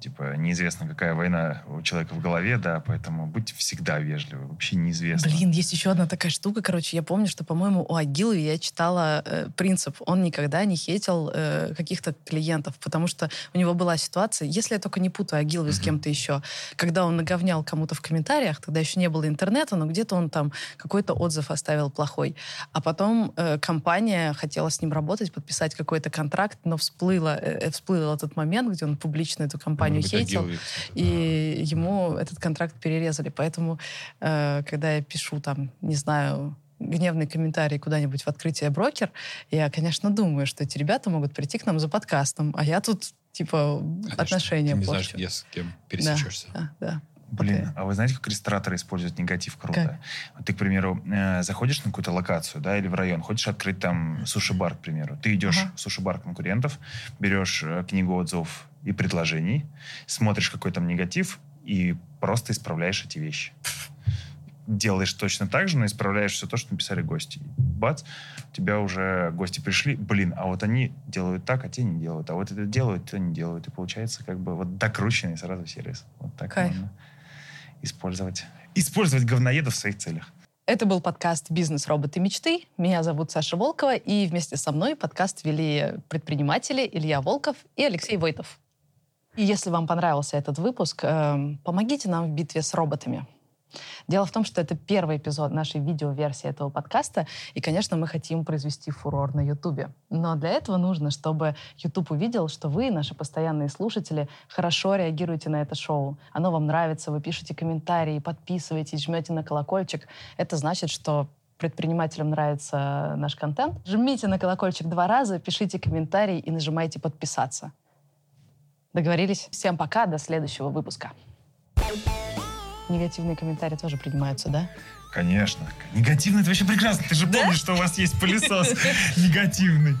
Типа, неизвестно, какая война у человека в голове, да, поэтому будьте всегда вежливы. Вообще неизвестно. Блин, есть еще одна такая штука. Короче, я помню, что, по-моему, у Агилы я читала э, принцип. Он никогда не хейтил э, каких-то клиентов, потому что у него была ситуация, если я только не путаю Агилову с Мгм. кем-то еще, когда он наговнял кому-то в комментариях, тогда еще не было интернета, но где-то он там какой-то отзыв оставил плохой. А потом э, компания хотела с ним работать, подписать какой-то контракт, но всплыло, э, всплыл этот момент, где он публично эту компанию Может быть, хейтил. Да. И ему этот контракт перерезали. Поэтому, э, когда я пишу там, не знаю, гневный комментарий куда-нибудь в открытие брокер, я, конечно, думаю, что эти ребята могут прийти к нам за подкастом, а я тут, типа, Конечно. отношения Ты не знаешь, порчу. где с кем пересечешься. Да, да. Блин, Окей. а вы знаете, как рестораторы используют негатив круто? Как? Вот ты, к примеру, э, заходишь на какую-то локацию, да, или в район, хочешь открыть там суши-бар, к примеру. Ты идешь Ага. в суши-бар конкурентов, берешь э, книгу отзывов и предложений, смотришь, какой там негатив, и просто исправляешь эти вещи. Делаешь точно так же, но исправляешь все то, что написали гости. Бац, у тебя уже гости пришли, блин, а вот они делают так, а те не делают, а вот это делают, то не делают. И получается как бы вот докрученный сразу сервис. Вот так Кайф. можно использовать. Использовать говноедов в своих целях. Это был подкаст «Бизнес. Роботы. Мечты». Меня зовут Саша Волкова, и вместе со мной подкаст вели предприниматели Илья Волков и Алексей Войтов. И если вам понравился этот выпуск, эм, помогите нам в битве с роботами. Дело в том, что это первый эпизод нашей видеоверсии этого подкаста, и, конечно, мы хотим произвести фурор на Ютубе. Но для этого нужно, чтобы Ютуб увидел, что вы, наши постоянные слушатели, хорошо реагируете на это шоу. Оно вам нравится, вы пишете комментарии, подписываетесь, жмете на колокольчик. Это значит, что предпринимателям нравится наш контент. Жмите на колокольчик два раза, пишите комментарий и нажимайте подписаться. Договорились? Всем пока, до следующего выпуска. Негативные комментарии тоже принимаются, да? Конечно. Негативный это вообще прекрасно. Ты же помнишь, что у вас есть пылесос негативный.